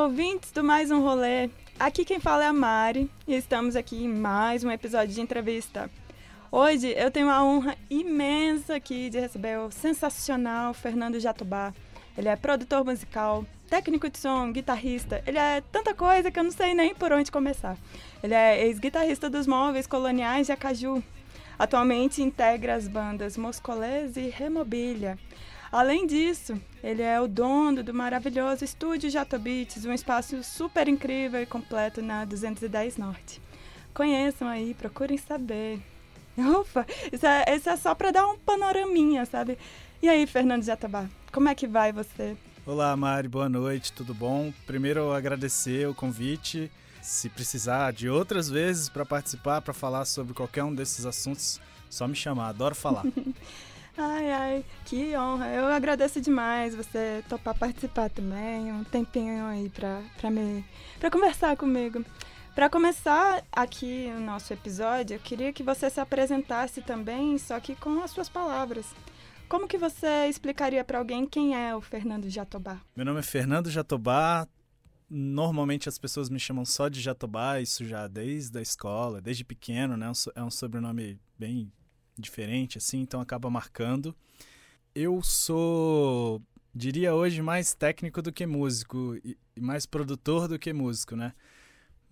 Olá, ouvintes do Mais Um Rolê. Aqui quem fala é a Mari e estamos aqui em mais um episódio de entrevista. Hoje eu tenho a honra imensa aqui de receber o sensacional Fernando Jatobá. Ele é produtor musical, técnico de som, guitarrista. Ele é tanta coisa que eu não sei nem por onde começar. Ele é ex-guitarrista dos Móveis Coloniais de Acaju. Atualmente integra as bandas Moscolés e Remobilha. Além disso, ele é o dono do maravilhoso estúdio Jatobits, um espaço super incrível e completo na 210 Norte. Conheçam aí, procurem saber. Ufa, isso é, isso é só para dar um panoraminha, sabe? E aí, Fernando Jatobá, como é que vai você? Olá, Mari, boa noite, tudo bom? Primeiro, agradecer o convite. Se precisar de outras vezes para participar, para falar sobre qualquer um desses assuntos, só me chamar, adoro falar. Ai, ai, que honra. Eu agradeço demais você topar participar também, um tempinho aí pra, pra, me, pra conversar comigo. Para começar aqui o nosso episódio, eu queria que você se apresentasse também, só que com as suas palavras. Como que você explicaria para alguém quem é o Fernando Jatobá? Meu nome é Fernando Jatobá. Normalmente as pessoas me chamam só de Jatobá, isso já desde a escola, desde pequeno, né? É um sobrenome bem diferente, assim, então acaba marcando. Eu sou, diria hoje, mais técnico do que músico e mais produtor do que músico, né?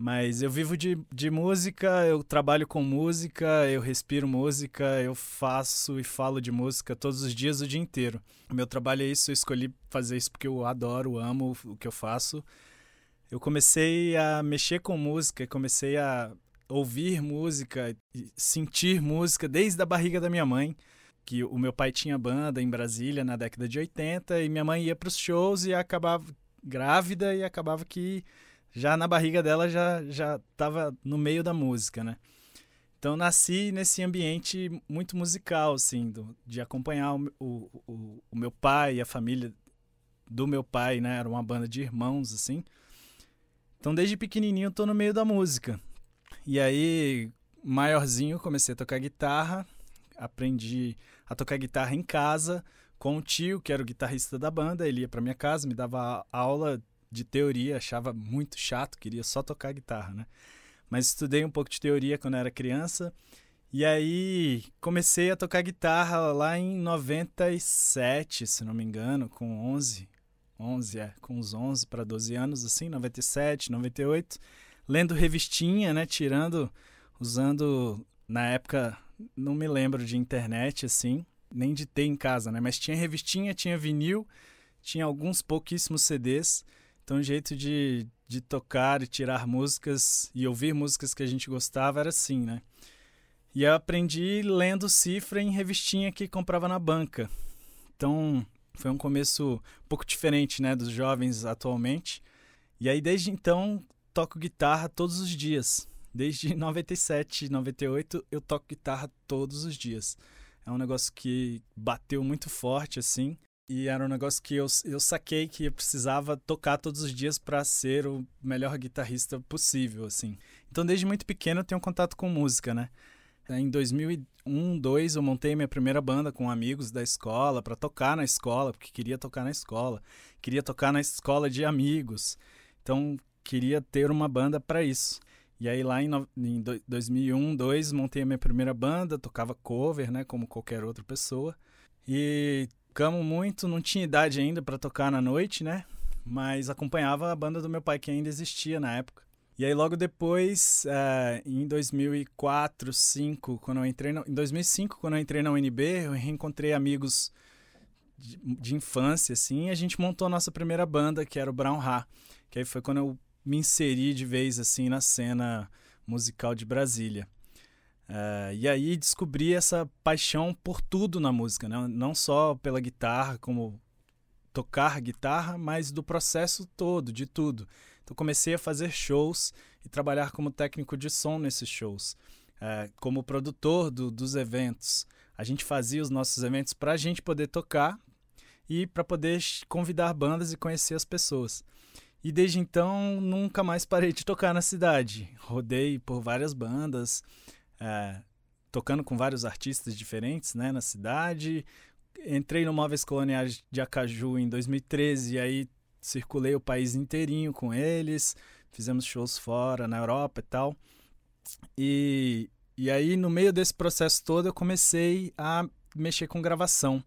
Mas eu vivo de, de música, eu trabalho com música, eu respiro música, eu faço e falo de música todos os dias, o dia inteiro. O meu trabalho é isso, eu escolhi fazer isso porque eu adoro, amo o que eu faço. Eu comecei a mexer com música, comecei a ouvir música, sentir música desde a barriga da minha mãe, que o meu pai tinha banda em Brasília na década de 80 e minha mãe ia para os shows e acabava grávida e acabava que já na barriga dela já já estava no meio da música, né? Então nasci nesse ambiente muito musical, assim, do, de acompanhar o, o, o, meu pai e a família do meu pai, né? Era uma banda de irmãos, assim. Então desde pequenininho eu tô no meio da música. E aí, maiorzinho, comecei a tocar guitarra, aprendi a tocar guitarra em casa com o tio, que era o guitarrista da banda. Ele ia para minha casa, me dava aula de teoria, achava muito chato, queria só tocar guitarra, né? Mas estudei um pouco de teoria quando era criança. E aí comecei a tocar guitarra lá em 97, se não me engano, com 11, 11 é, com uns 11 para 12 anos assim, 97, 98 lendo revistinha, né? Tirando, usando na época, não me lembro de internet assim, nem de ter em casa, né? Mas tinha revistinha, tinha vinil, tinha alguns pouquíssimos CDs. Então, o jeito de, de tocar e tirar músicas e ouvir músicas que a gente gostava era assim, né? E eu aprendi lendo cifra em revistinha que comprava na banca. Então, foi um começo um pouco diferente, né, dos jovens atualmente. E aí, desde então, toco guitarra todos os dias. Desde 97, 98, eu toco guitarra todos os dias. É um negócio que bateu muito forte, assim. E era um negócio que eu, eu saquei que eu precisava tocar todos os dias para ser o melhor guitarrista possível, assim. Então, desde muito pequeno, eu tenho contato com música, né? Em 2001, 2002, eu montei minha primeira banda com amigos da escola para tocar na escola, porque queria tocar na escola. Queria tocar na escola de amigos. Então, queria ter uma banda para isso. E aí lá em, em 2001, 2002, montei a minha primeira banda, tocava cover, né, como qualquer outra pessoa. E tocamos muito, não tinha idade ainda para tocar na noite, né? Mas acompanhava a banda do meu pai que ainda existia na época. E aí logo depois, uh, em 2004, 2005, quando eu entrei no, em 2005, quando eu entrei na UNB, eu reencontrei amigos de, de infância, assim, e a gente montou a nossa primeira banda, que era o Brown Ha, que aí foi quando eu me inseri de vez assim na cena musical de Brasília. Uh, e aí descobri essa paixão por tudo na música, né? não só pela guitarra, como tocar guitarra, mas do processo todo, de tudo. Então comecei a fazer shows e trabalhar como técnico de som nesses shows, uh, como produtor do, dos eventos. A gente fazia os nossos eventos para a gente poder tocar e para poder convidar bandas e conhecer as pessoas. E desde então nunca mais parei de tocar na cidade. Rodei por várias bandas, é, tocando com vários artistas diferentes né, na cidade. Entrei no Móveis Coloniais de Acaju em 2013 e aí circulei o país inteirinho com eles, fizemos shows fora, na Europa e tal. E, e aí, no meio desse processo todo, eu comecei a mexer com gravação.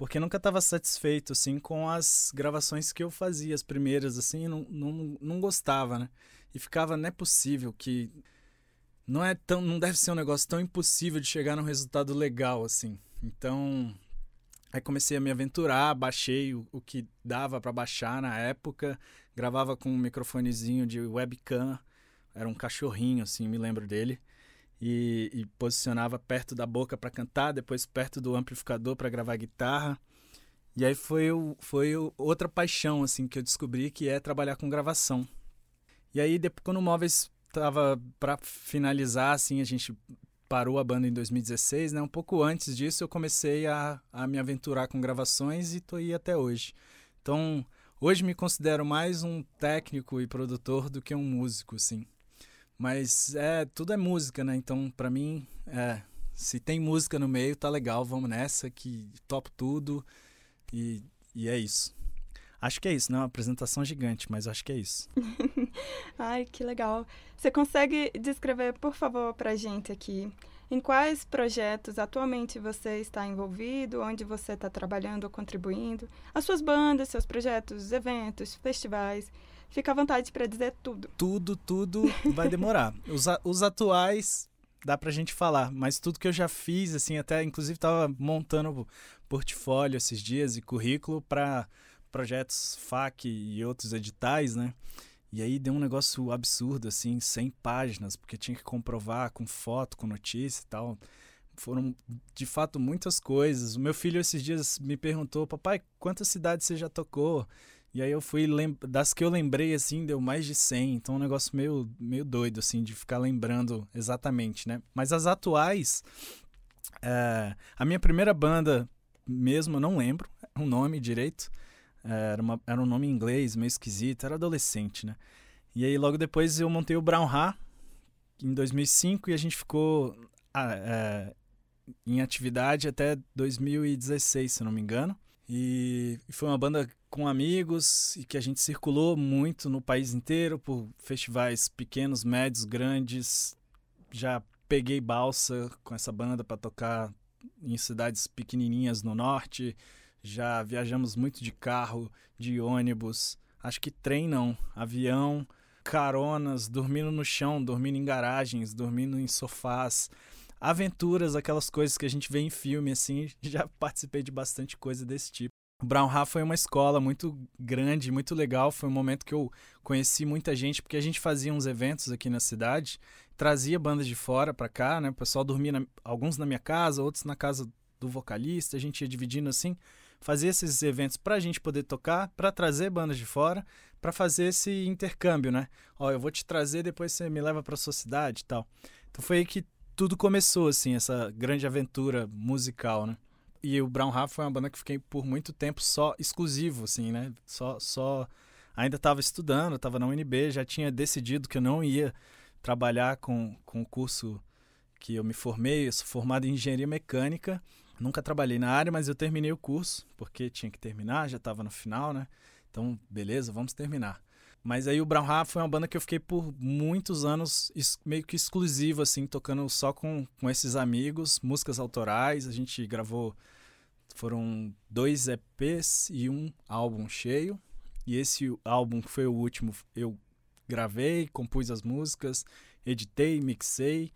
Porque nunca estava satisfeito, assim, com as gravações que eu fazia, as primeiras, assim, não, não, não gostava, né? E ficava, não é possível que... Não é tão... Não deve ser um negócio tão impossível de chegar num resultado legal, assim. Então, Aí comecei a me aventurar, baixei o, o que dava para baixar na época, gravava com um microfonezinho de webcam, era um cachorrinho assim, me lembro dele, e, e posicionava perto da boca para cantar, depois perto do amplificador para gravar guitarra. E aí foi, foi outra paixão assim que eu descobri que é trabalhar com gravação. E aí depois quando o Móveis tava para finalizar assim, a gente parou a banda em 2016, né? Um pouco antes disso eu comecei a, a me aventurar com gravações e tô aí até hoje. Então, hoje me considero mais um técnico e produtor do que um músico, sim. Mas é, tudo é música, né? Então, para mim, é, se tem música no meio, tá legal, vamos nessa que topo tudo e, e é isso. Acho que é isso, não é uma apresentação gigante, mas acho que é isso. Ai, que legal. Você consegue descrever, por favor, para a gente aqui, em quais projetos atualmente você está envolvido, onde você está trabalhando ou contribuindo, as suas bandas, seus projetos, eventos, festivais. Fica à vontade para dizer tudo. Tudo, tudo vai demorar. os, os atuais dá pra gente falar, mas tudo que eu já fiz, assim, até inclusive estava montando portfólio esses dias e currículo para projetos FAC e outros editais, né? E aí deu um negócio absurdo, assim, 100 páginas, porque tinha que comprovar com foto, com notícia e tal. Foram, de fato, muitas coisas. O meu filho esses dias me perguntou, papai, quantas cidades você já tocou? E aí eu fui, das que eu lembrei, assim, deu mais de 100. Então é um negócio meio, meio doido, assim, de ficar lembrando exatamente, né? Mas as atuais, é, a minha primeira banda mesmo, eu não lembro o nome direito, era, uma, era um nome em inglês, meio esquisito, era adolescente, né? E aí logo depois eu montei o Brown Ha em 2005 e a gente ficou é, em atividade até 2016, se não me engano. E, foi uma banda com amigos e que a gente circulou muito no país inteiro por festivais pequenos, médios, grandes. Já peguei balsa com essa banda para tocar em cidades pequenininhas no norte. Já viajamos muito de carro, de ônibus, acho que trem não, avião, caronas, dormindo no chão, dormindo em garagens, dormindo em sofás, aventuras, aquelas coisas que a gente vê em filme assim, já participei de bastante coisa desse tipo. O Brown Ha foi uma escola muito grande, muito legal. Foi um momento que eu conheci muita gente, porque a gente fazia uns eventos aqui na cidade, trazia bandas de fora para cá, né? O pessoal dormia, na, alguns na minha casa, outros na casa do vocalista, a gente ia dividindo assim fazer esses eventos para a gente poder tocar, para trazer bandas de fora, para fazer esse intercâmbio, né? Ó, eu vou te trazer, depois você me leva para sua cidade e tal. Então foi aí que tudo começou, assim, essa grande aventura musical, né? E o Brown Rap foi uma banda que fiquei por muito tempo só exclusivo, assim, né? Só, só ainda estava estudando, estava na UNB, já tinha decidido que eu não ia trabalhar com, com o curso que eu me formei, eu sou formado em engenharia mecânica Nunca trabalhei na área, mas eu terminei o curso, porque tinha que terminar, já estava no final, né? Então, beleza, vamos terminar. Mas aí o Brown Rap foi uma banda que eu fiquei por muitos anos meio que exclusivo, assim, tocando só com, com esses amigos, músicas autorais. A gente gravou, foram dois EPs e um álbum cheio. E esse álbum que foi o último, eu gravei, compus as músicas, editei, mixei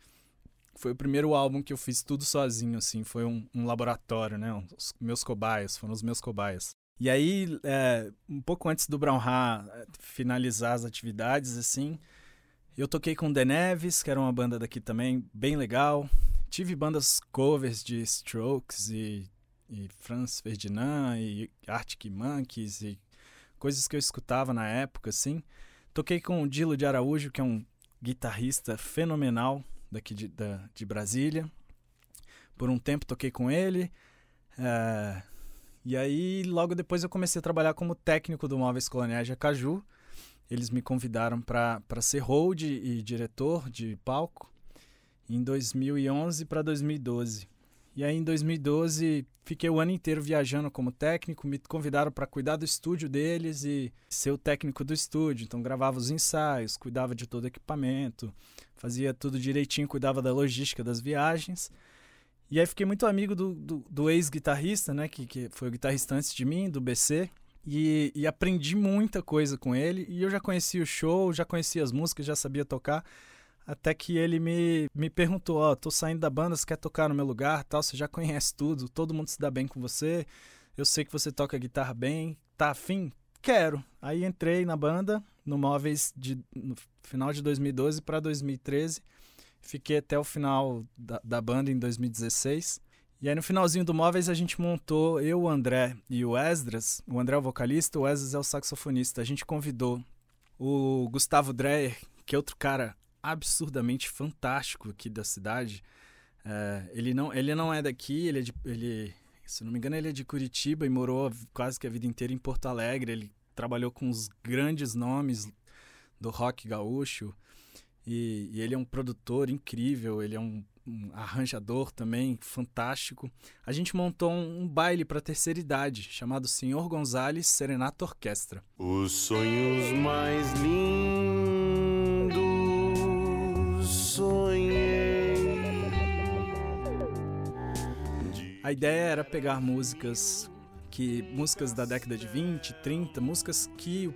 foi o primeiro álbum que eu fiz tudo sozinho, assim. Foi um, um laboratório, né? Os meus cobaias, foram os meus cobaias. E aí, é, um pouco antes do Brown Ha é, finalizar as atividades, assim, eu toquei com The Neves, que era uma banda daqui também, bem legal. Tive bandas covers de Strokes e, e Franz Ferdinand e Arctic Monkeys e coisas que eu escutava na época, assim. Toquei com o Dilo de Araújo, que é um guitarrista fenomenal, daqui de, da, de Brasília. Por um tempo toquei com ele. É, e aí, logo depois, eu comecei a trabalhar como técnico do Móveis Coloniais de Acaju. Eles me convidaram para ser hold e diretor de palco em 2011 para 2012. E aí em 2012 fiquei o ano inteiro viajando como técnico, me convidaram para cuidar do estúdio deles e ser o técnico do estúdio. Então gravava os ensaios, cuidava de todo o equipamento, fazia tudo direitinho, cuidava da logística das viagens. E aí fiquei muito amigo do, do, do ex-guitarrista, né, que, que foi o guitarrista antes de mim, do BC, e, e, aprendi muita coisa com ele. E eu já conhecia o show, já conhecia as músicas, já sabia tocar. Até que ele me, me perguntou: Ó, oh, tô saindo da banda, você quer tocar no meu lugar? tal Você já conhece tudo, todo mundo se dá bem com você. Eu sei que você toca guitarra bem, tá afim? Quero. Aí entrei na banda, no Móveis, de, no final de 2012 para 2013. Fiquei até o final da, da banda em 2016. E aí no finalzinho do Móveis a gente montou, eu, o André e o Esdras. O André é o vocalista, o Esdras é o saxofonista. A gente convidou o Gustavo Dreyer, que é outro cara absurdamente fantástico aqui da cidade. É, ele, não, ele não é daqui, ele é de. Ele, se não me engano, ele é de Curitiba e morou quase que a vida inteira em Porto Alegre. Ele trabalhou com os grandes nomes do rock gaúcho. E, e ele é um produtor incrível, ele é um, um, arranjador também fantástico. A gente montou um, um baile para terceira idade chamado Senhor Gonzales Serenata Orquestra. Os sonhos mais lindos sonhei. A ideia era pegar músicas que músicas da década de 20, 30, músicas que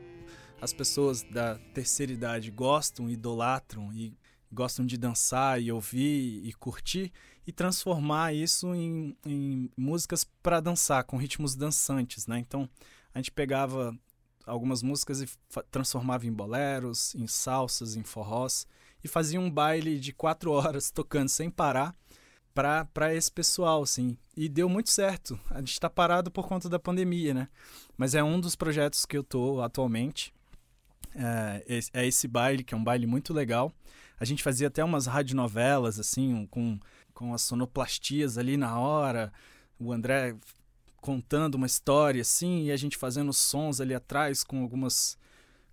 as pessoas da terceira idade gostam, idolatram e gostam de dançar e ouvir e curtir e transformar isso em, em músicas para dançar, com ritmos dançantes, né? Então a gente pegava algumas músicas e transformava em boleros, em salsas, em forrós e fazia um baile de quatro horas tocando sem parar para esse pessoal, assim. E deu muito certo. A gente está parado por conta da pandemia, né? Mas é um dos projetos que eu tô atualmente é, é esse baile, que é um baile muito legal. A gente fazia até umas radionovelas, assim, com, com as sonoplastias ali na hora. O André contando uma história, assim, e a gente fazendo sons ali atrás com algumas...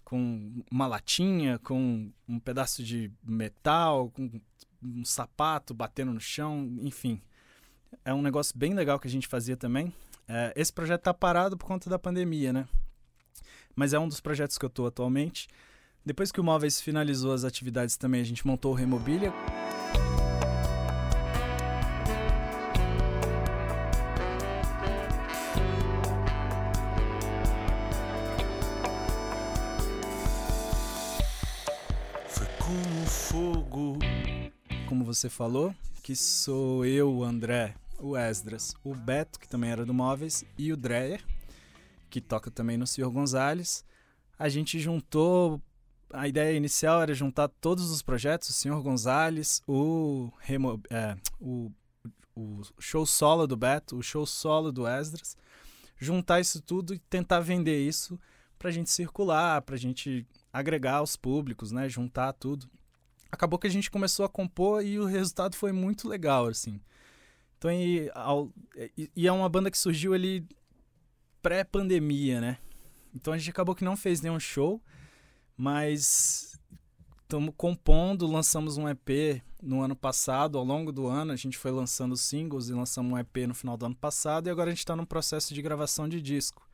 Com uma latinha, com um pedaço de metal, com um sapato batendo no chão, enfim. É um negócio bem legal que a gente fazia também. É, esse projeto tá parado por conta da pandemia, né? Mas é um dos projetos que eu estou atualmente. Depois que o Móveis finalizou as atividades também, a gente montou o Remobília. Foi como fogo. Como você falou, que sou eu, o André, o Esdras, o Beto, que também era do Móveis, e o Dreyer que toca também no Senhor Gonzalez. A gente juntou. A ideia inicial era juntar todos os projetos, o Senhor Gonzalez, o, Remo, é, o, o show solo do Beto, o show solo do Esdras, juntar isso tudo e tentar vender isso para a gente circular, para a gente agregar os públicos, né? Juntar tudo. Acabou que a gente começou a compor e o resultado foi muito legal, assim. Então, e, ao, e é uma banda que surgiu ali pré-pandemia, né? Então a gente acabou que não fez nenhum show, mas estamos compondo, lançamos um EP no ano passado, ao longo do ano a gente foi lançando singles e lançamos um EP no final do ano passado e agora a gente está no processo de gravação de disco.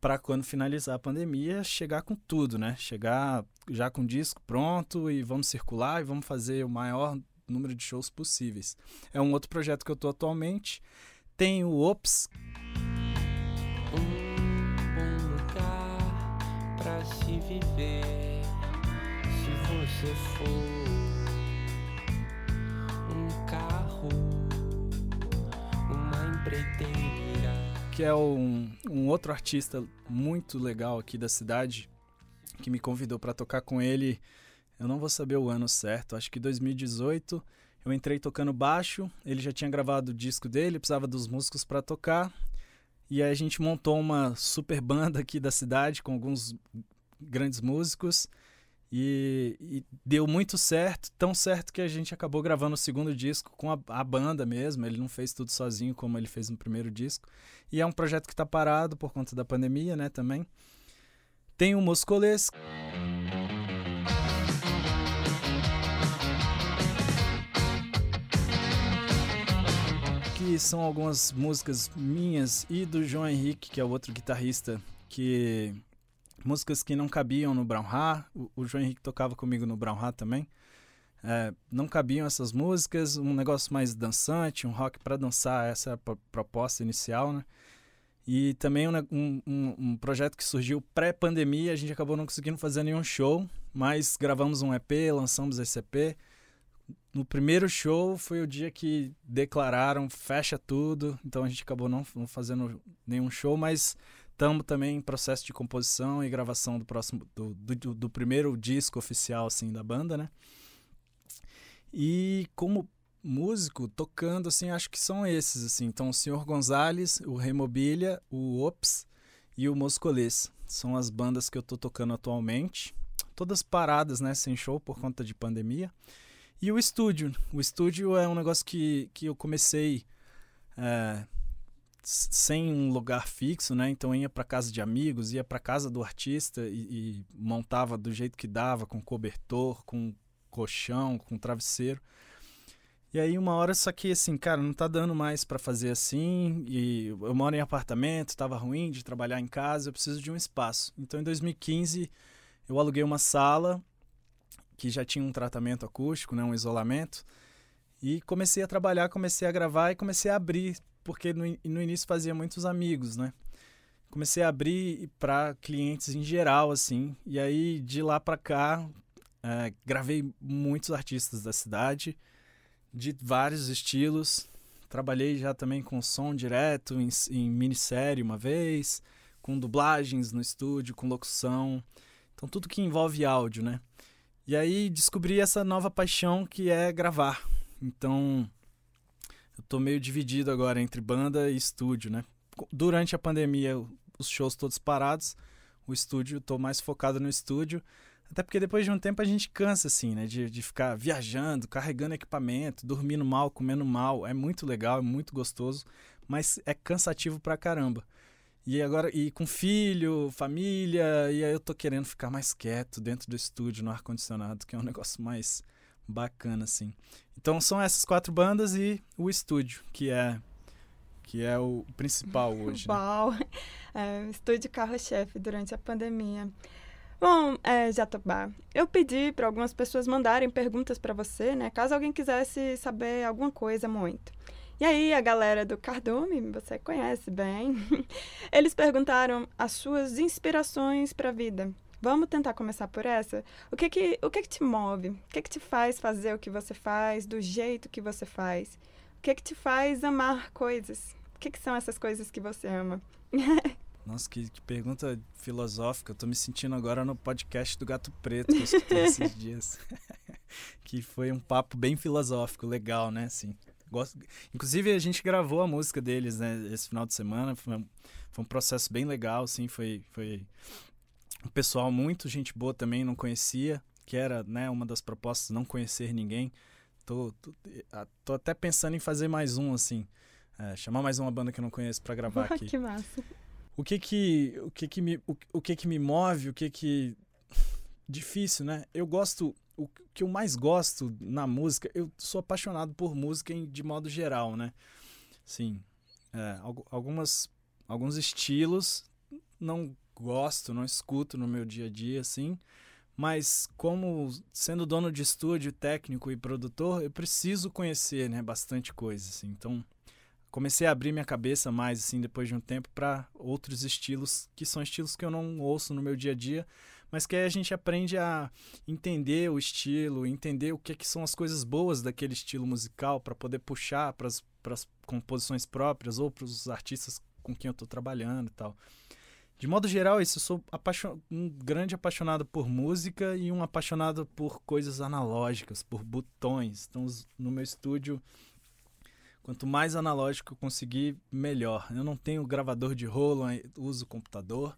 Para quando finalizar a pandemia, chegar com tudo, né? Chegar já com o disco pronto e vamos circular e vamos fazer o maior número de shows possíveis. É um outro projeto que eu estou atualmente. Tem o Ops, se viver. Se você for um carro, uma empreiteira. Que é um, um outro artista muito legal aqui da cidade que me convidou para tocar com ele. Eu não vou saber o ano certo, acho que 2018. Eu entrei tocando baixo, ele já tinha gravado o disco dele, precisava dos músicos para tocar. E aí a gente montou uma super banda aqui da cidade com alguns grandes músicos. E, e, deu muito certo, tão certo que a gente acabou gravando o segundo disco com a, a, banda mesmo. Ele não fez tudo sozinho como ele fez no primeiro disco. E é um projeto que está parado por conta da pandemia, né, também. Tem o Moscolês. aqui são algumas músicas minhas e do João Henrique, que é o outro guitarrista, que músicas que não cabiam no Brown Ha. O, o João Henrique tocava comigo no Brown Ha também. É, não cabiam essas músicas, um negócio mais dançante, um rock para dançar, essa é a pro- proposta inicial, né? E também um, um- um projeto que surgiu pré-pandemia, a gente acabou não conseguindo fazer nenhum show, mas gravamos um EP, lançamos esse EP. No primeiro show foi o dia que declararam fecha tudo, então a gente acabou não, não fazendo nenhum show, mas estamos também em processo de composição e gravação do próximo do, do, do primeiro disco oficial assim da banda, né? E como músico, tocando, assim, acho que são esses, assim. Então, o Senhor Gonzalez, o Remobilha, o Ops e o Moscolês. São as bandas que eu tô tocando atualmente. Todas paradas, né, sem show por conta de pandemia. E o estúdio. O estúdio é um negócio que, que eu comecei é, sem um lugar fixo, né? Então, ia para casa de amigos, ia para casa do artista e, e montava do jeito que dava, com cobertor, com colchão, com travesseiro. E aí uma hora só que assim, cara, não tá dando mais pra fazer assim, e eu moro em apartamento, tava ruim de trabalhar em casa, eu preciso de um espaço. Então em 2015 eu aluguei uma sala que já tinha um tratamento acústico, né, um isolamento, e comecei a trabalhar, comecei a gravar e comecei a abrir, porque no, no início fazia muitos amigos, né? Comecei a abrir para clientes em geral assim, e aí de lá pra cá é, gravei muitos artistas da cidade, de vários estilos. Trabalhei já também com som direto em, em minissérie uma vez, com dublagens no estúdio, com locução. Então, tudo que envolve áudio, né? E aí descobri essa nova paixão que é gravar. Então, eu tô meio dividido agora entre banda e estúdio, né? Durante a pandemia, os shows todos parados, o estúdio, tô mais focado no estúdio. Até porque depois de um tempo a gente cansa, assim, né? De, de ficar viajando, carregando equipamento, dormindo mal, comendo mal. É muito legal, é muito gostoso, mas é cansativo pra caramba. E agora, e com filho, família, e aí eu tô querendo ficar mais quieto dentro do estúdio, no ar-condicionado, que é um negócio mais bacana, assim. Então são essas quatro bandas e o estúdio, que é que é o principal hoje. né? Uau! É, estúdio carro-chefe durante a pandemia. Bom, é, Jatobá, eu pedi para algumas pessoas mandarem perguntas para você, né? Caso alguém quisesse saber alguma coisa muito. E aí, a galera do Cardume, você conhece bem, eles perguntaram as suas inspirações para a vida. Vamos tentar começar por essa? O que que, o que que te move? O que que te faz fazer o que você faz, do jeito que você faz? O que que te faz amar coisas? O que que são essas coisas que você ama? Nossa, que, que pergunta filosófica. Eu tô me sentindo agora no podcast do Gato Preto que eu escutei esses dias. que foi um papo bem filosófico, legal, né? Assim, gosto... Inclusive, a gente gravou a música deles, né? Esse final de semana. Foi um, foi um processo bem legal, assim. Foi, foi um pessoal muito gente boa também, não conhecia. Que era, né, uma das propostas, não conhecer ninguém. Tô, tô, ah, tô até pensando em fazer mais um, assim. É, chamar mais uma banda que eu não conheço pra gravar aqui que massa. o que que o que que me o, o que que me move o que que difícil né eu gosto o que eu mais gosto na música eu sou apaixonado por música em, de modo geral né sim é, algu- algumas alguns estilos não gosto não escuto no meu dia a dia assim mas como sendo dono de estúdio técnico e produtor eu preciso conhecer né bastante coisa assim então comecei a abrir minha cabeça mais assim depois de um tempo para outros estilos que são estilos que eu não ouço no meu dia a dia, mas que aí a gente aprende a entender o estilo, entender o que, que são as coisas boas daquele estilo musical para poder puxar para as composições próprias ou para os artistas com quem eu estou trabalhando e tal. De modo geral, isso eu sou um grande apaixonado por música e um apaixonado por coisas analógicas, por botões. Então, no meu estúdio Quanto mais analógico eu conseguir, melhor. Eu não tenho gravador de rolo, uso computador,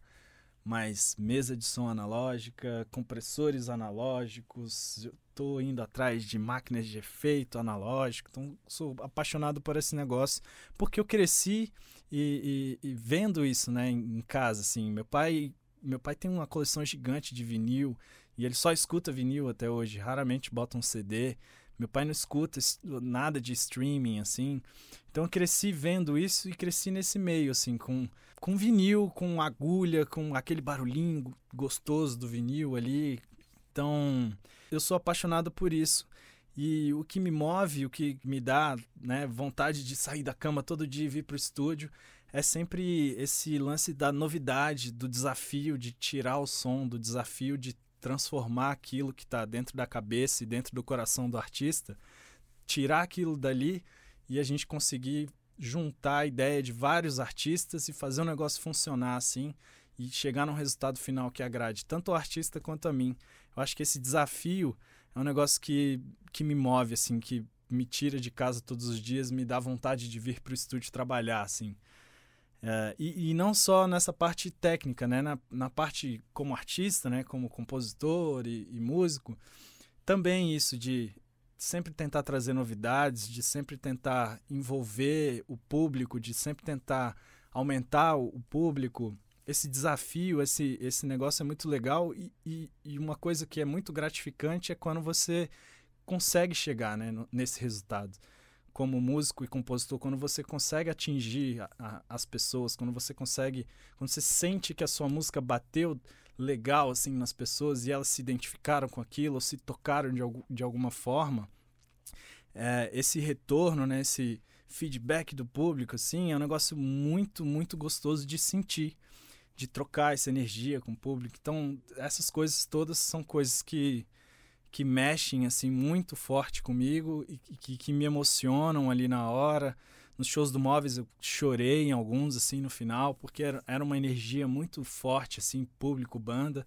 mas mesa de som analógica, compressores analógicos, eu tô indo atrás de máquinas de efeito analógico, então sou apaixonado por esse negócio, porque eu cresci e, e- e vendo isso, né, em, casa, assim, meu pai, meu pai tem uma coleção gigante de vinil e ele só escuta vinil até hoje, raramente bota um CD. Meu pai não escuta es- nada de streaming, assim. Então eu cresci vendo isso e cresci nesse meio, assim, com, com vinil, com agulha, com aquele barulhinho gostoso do vinil ali. Então, eu sou apaixonado por isso. E o que me move, o que me dá né, vontade de sair da cama todo dia e vir para o estúdio é sempre esse lance da novidade, do desafio de tirar o som, do desafio de transformar aquilo que está dentro da cabeça e dentro do coração do artista, tirar aquilo dali e a gente conseguir juntar a ideia de vários artistas e fazer o negócio funcionar assim e chegar num resultado final que agrade tanto o artista quanto a mim. Eu acho que esse desafio é um negócio que, que me move, assim, que me tira de casa todos os dias, me dá vontade de vir para o estúdio trabalhar, assim. É, e, e, não só nessa parte técnica, né? Na, na parte como artista, né? Como compositor e, e, músico, também isso de sempre tentar trazer novidades, de sempre tentar envolver o público, de sempre tentar aumentar o, público. Esse desafio, esse, esse negócio é muito legal e, e, e, uma coisa que é muito gratificante é quando você consegue chegar né, nesse resultado como músico e compositor, quando você consegue atingir a, a, as pessoas, quando você consegue, quando você sente que a sua música bateu legal assim nas pessoas e elas se identificaram com aquilo, ou se tocaram de, de alguma forma, é, esse retorno, né, esse feedback do público, assim, é um negócio muito, muito gostoso de sentir, de trocar essa energia com o público. Então, essas coisas todas são coisas que que mexem assim muito forte comigo e que, que me emocionam ali na hora. Nos shows do Móveis eu chorei em alguns assim no final, porque era, era uma energia muito forte assim, público, banda.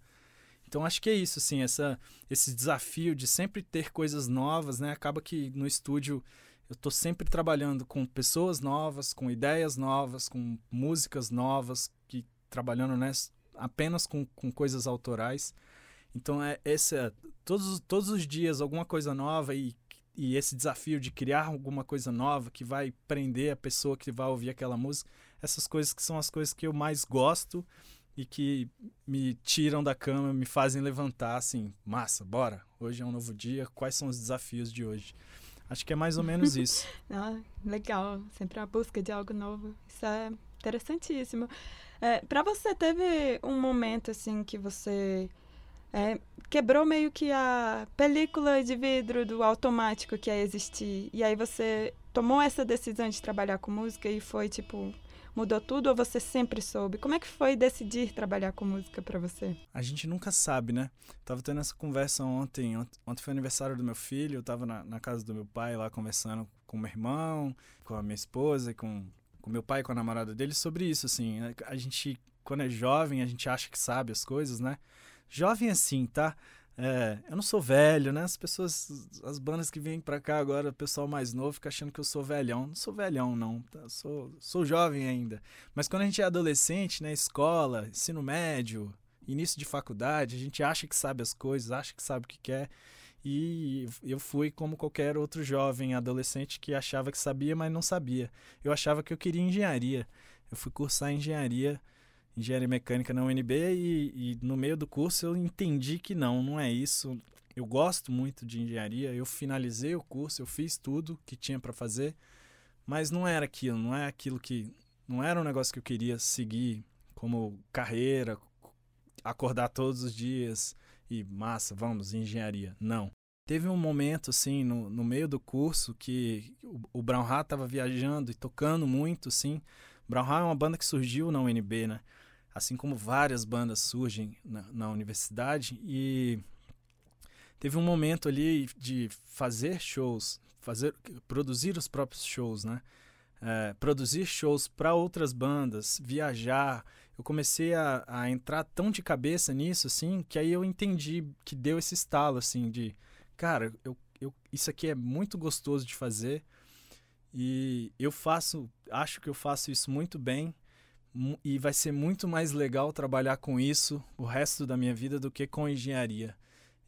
Então acho que é isso assim, essa esse desafio de sempre ter coisas novas, né? Acaba que no estúdio eu estou sempre trabalhando com pessoas novas, com ideias novas, com músicas novas, que trabalhando né, apenas com, com coisas autorais. Então é esse todos, todos os dias alguma coisa nova e, e esse desafio de criar alguma coisa nova que vai prender a pessoa que vai ouvir aquela música, essas coisas que são as coisas que eu mais gosto e que me tiram da cama, me fazem levantar assim, massa, bora, hoje é um novo dia, quais são os desafios de hoje? Acho que é mais ou menos isso. ah, legal, sempre a busca de algo novo, isso é interessantíssimo. É, para você teve um momento assim que você é, quebrou meio que a película de vidro do automático que ia existir. E aí você tomou essa decisão de trabalhar com música e foi tipo mudou tudo ou você sempre soube? Como é que foi decidir trabalhar com música para você? A gente nunca sabe, né? Tava tendo essa conversa ontem. Ontem foi aniversário do meu filho. Eu tava na, na casa do meu pai lá conversando com meu irmão, com a minha esposa com com meu pai com a namorada dele sobre isso, assim. A gente, quando é jovem, a gente acha que sabe as coisas, né? Jovem assim, tá? É, eu não sou velho, né? As pessoas, as bandas que vêm pra cá agora, o pessoal mais novo fica achando que eu sou velhão. Não sou velhão, não. Tá? Sou, sou jovem ainda. Mas quando a gente é adolescente, né? Escola, ensino médio, início de faculdade, a gente acha que sabe as coisas, acha que sabe o que quer. E eu fui como qualquer outro jovem adolescente que achava que sabia, mas não sabia. Eu achava que eu queria engenharia. Eu fui cursar engenharia, engenharia mecânica na UNB e, e no meio do curso eu entendi que não, não é isso. Eu gosto muito de engenharia, eu finalizei o curso, eu fiz tudo que tinha para fazer, mas não era aquilo, não é aquilo que não era um negócio que eu queria seguir como carreira, acordar todos os dias e massa, vamos, engenharia. Não. Teve um momento, assim, no, no meio do curso que o, o Brown Hat tava viajando e tocando muito, assim. Brown Hat é uma banda que surgiu na UNB, né? Assim como várias bandas surgem na, na universidade. E teve um momento ali de fazer shows, fazer, produzir os próprios shows, né? É, produzir shows para outras bandas, viajar. Eu comecei a, a, entrar tão de cabeça nisso, assim, que aí eu entendi que deu esse estalo, assim, de, cara, eu, eu, isso aqui é muito gostoso de fazer e eu faço, acho que eu faço isso muito bem e vai ser muito mais legal trabalhar com isso o resto da minha vida do que com engenharia.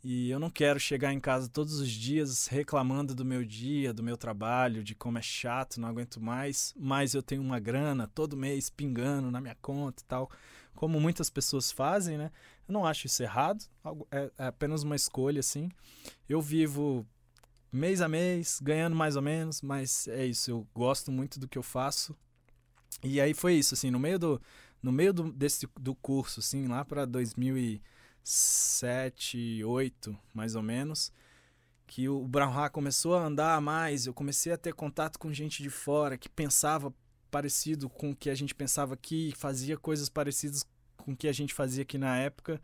E eu não quero chegar em casa todos os dias reclamando do meu dia, do meu trabalho, de como é chato, não aguento mais, mas eu tenho uma grana todo mês pingando na minha conta e tal, como muitas pessoas fazem, né? Eu não acho isso errado, é, é apenas uma escolha, assim. Eu vivo mês a mês, ganhando mais ou menos, mas é isso, eu gosto muito do que eu faço. E aí foi isso, assim, no meio do no meio do, desse do curso, assim, lá para 2007, 2008, mais ou menos, que o Brown começou a andar mais, eu comecei a ter contato com gente de fora que pensava parecido com o que a gente pensava aqui, fazia coisas parecidas com o que a gente fazia aqui na época.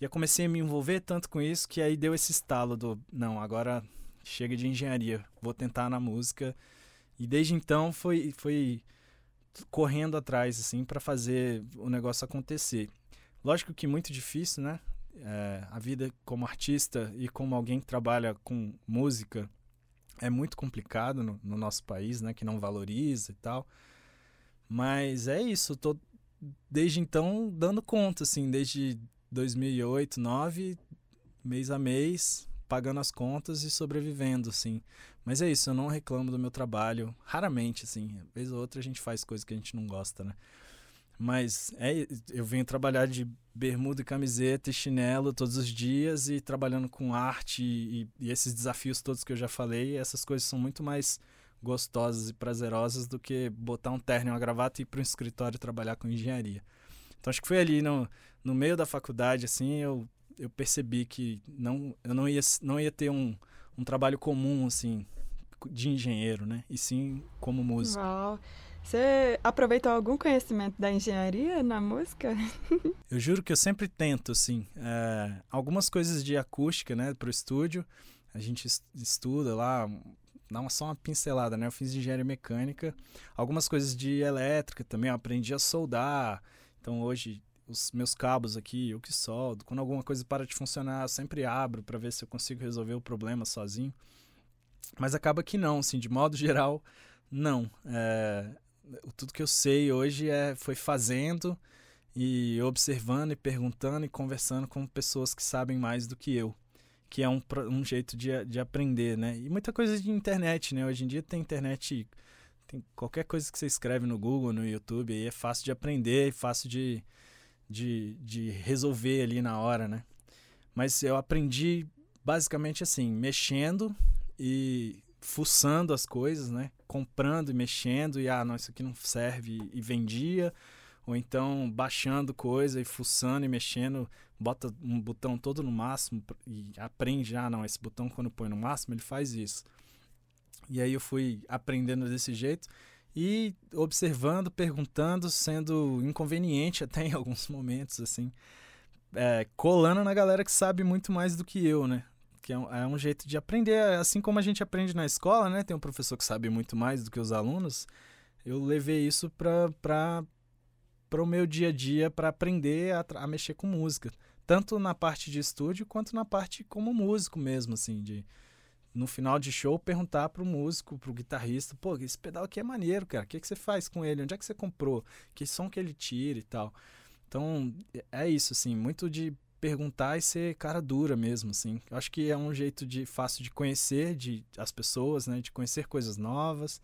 E eu comecei a me envolver tanto com isso que aí deu esse estalo do, não, agora chega de engenharia, vou tentar na música. E desde então foi foi correndo atrás assim para fazer o negócio acontecer. Lógico que muito difícil, né? É, a vida como artista e como alguém que trabalha com música é muito complicado no, no, nosso país, né? Que não valoriza e tal. Mas é isso, tô desde então dando conta, assim, desde 2008, 2009, mês a mês, pagando as contas e sobrevivendo, assim. Mas é isso, eu não reclamo do meu trabalho, raramente, assim. Às vez ou outra a gente faz coisas que a gente não gosta, né? Mas é, eu venho trabalhar de bermuda e camiseta e chinelo todos os dias e trabalhando com arte e, e esses desafios todos que eu já falei, essas coisas são muito mais gostosas e prazerosas do que botar um terno e uma gravata e ir para um escritório trabalhar com engenharia. Então acho que foi ali no, no meio da faculdade, assim, eu, eu percebi que não, eu não ia, não ia ter um, um trabalho comum, assim, de engenheiro, né? E sim como músico. Uau. Você aproveitou algum conhecimento da engenharia na música? eu juro que eu sempre tento, assim, é, algumas coisas de acústica, né, para o estúdio. A gente estuda lá, dá uma, só uma pincelada, né? Eu fiz engenharia mecânica, algumas coisas de elétrica também, eu aprendi a soldar. Então hoje os meus cabos aqui, eu que soldo. Quando alguma coisa para de funcionar, eu sempre abro para ver se eu consigo resolver o problema sozinho. Mas acaba que não, assim, de modo geral, não. É, tudo que eu sei hoje é foi fazendo e observando e perguntando e conversando com pessoas que sabem mais do que eu que é um, um jeito de, de aprender, né? E muita coisa de internet, né? Hoje em dia tem internet, tem qualquer coisa que você escreve no Google, no YouTube, aí é fácil de aprender e fácil de, de, de resolver ali na hora, né? Mas eu aprendi basicamente assim, mexendo e fuçando as coisas, né? Comprando e mexendo e ah, não, isso aqui não serve e vendia ou então baixando coisa e fuçando e mexendo, bota um botão todo no máximo e aprende, ah, não, esse botão quando põe no máximo ele faz isso. E aí eu fui aprendendo desse jeito e observando, perguntando, sendo inconveniente até em alguns momentos, assim, é, colando na galera que sabe muito mais do que eu, né? Que é um, é um, jeito de aprender, assim como a gente aprende na escola, né? Tem um professor que sabe muito mais do que os alunos. Eu levei isso para o meu dia a dia para aprender a, a, mexer com música, tanto na parte de estúdio quanto na parte como músico mesmo, assim, de no final de show perguntar para o músico, para o guitarrista, pô, esse pedal aqui é maneiro, cara, o que, que você faz com ele? Onde é que você comprou? Que som que ele tira e tal? Então, é isso, assim, muito de perguntar e ser cara dura mesmo, assim. Eu acho que é um jeito de fácil de conhecer de as pessoas, né, de conhecer coisas novas,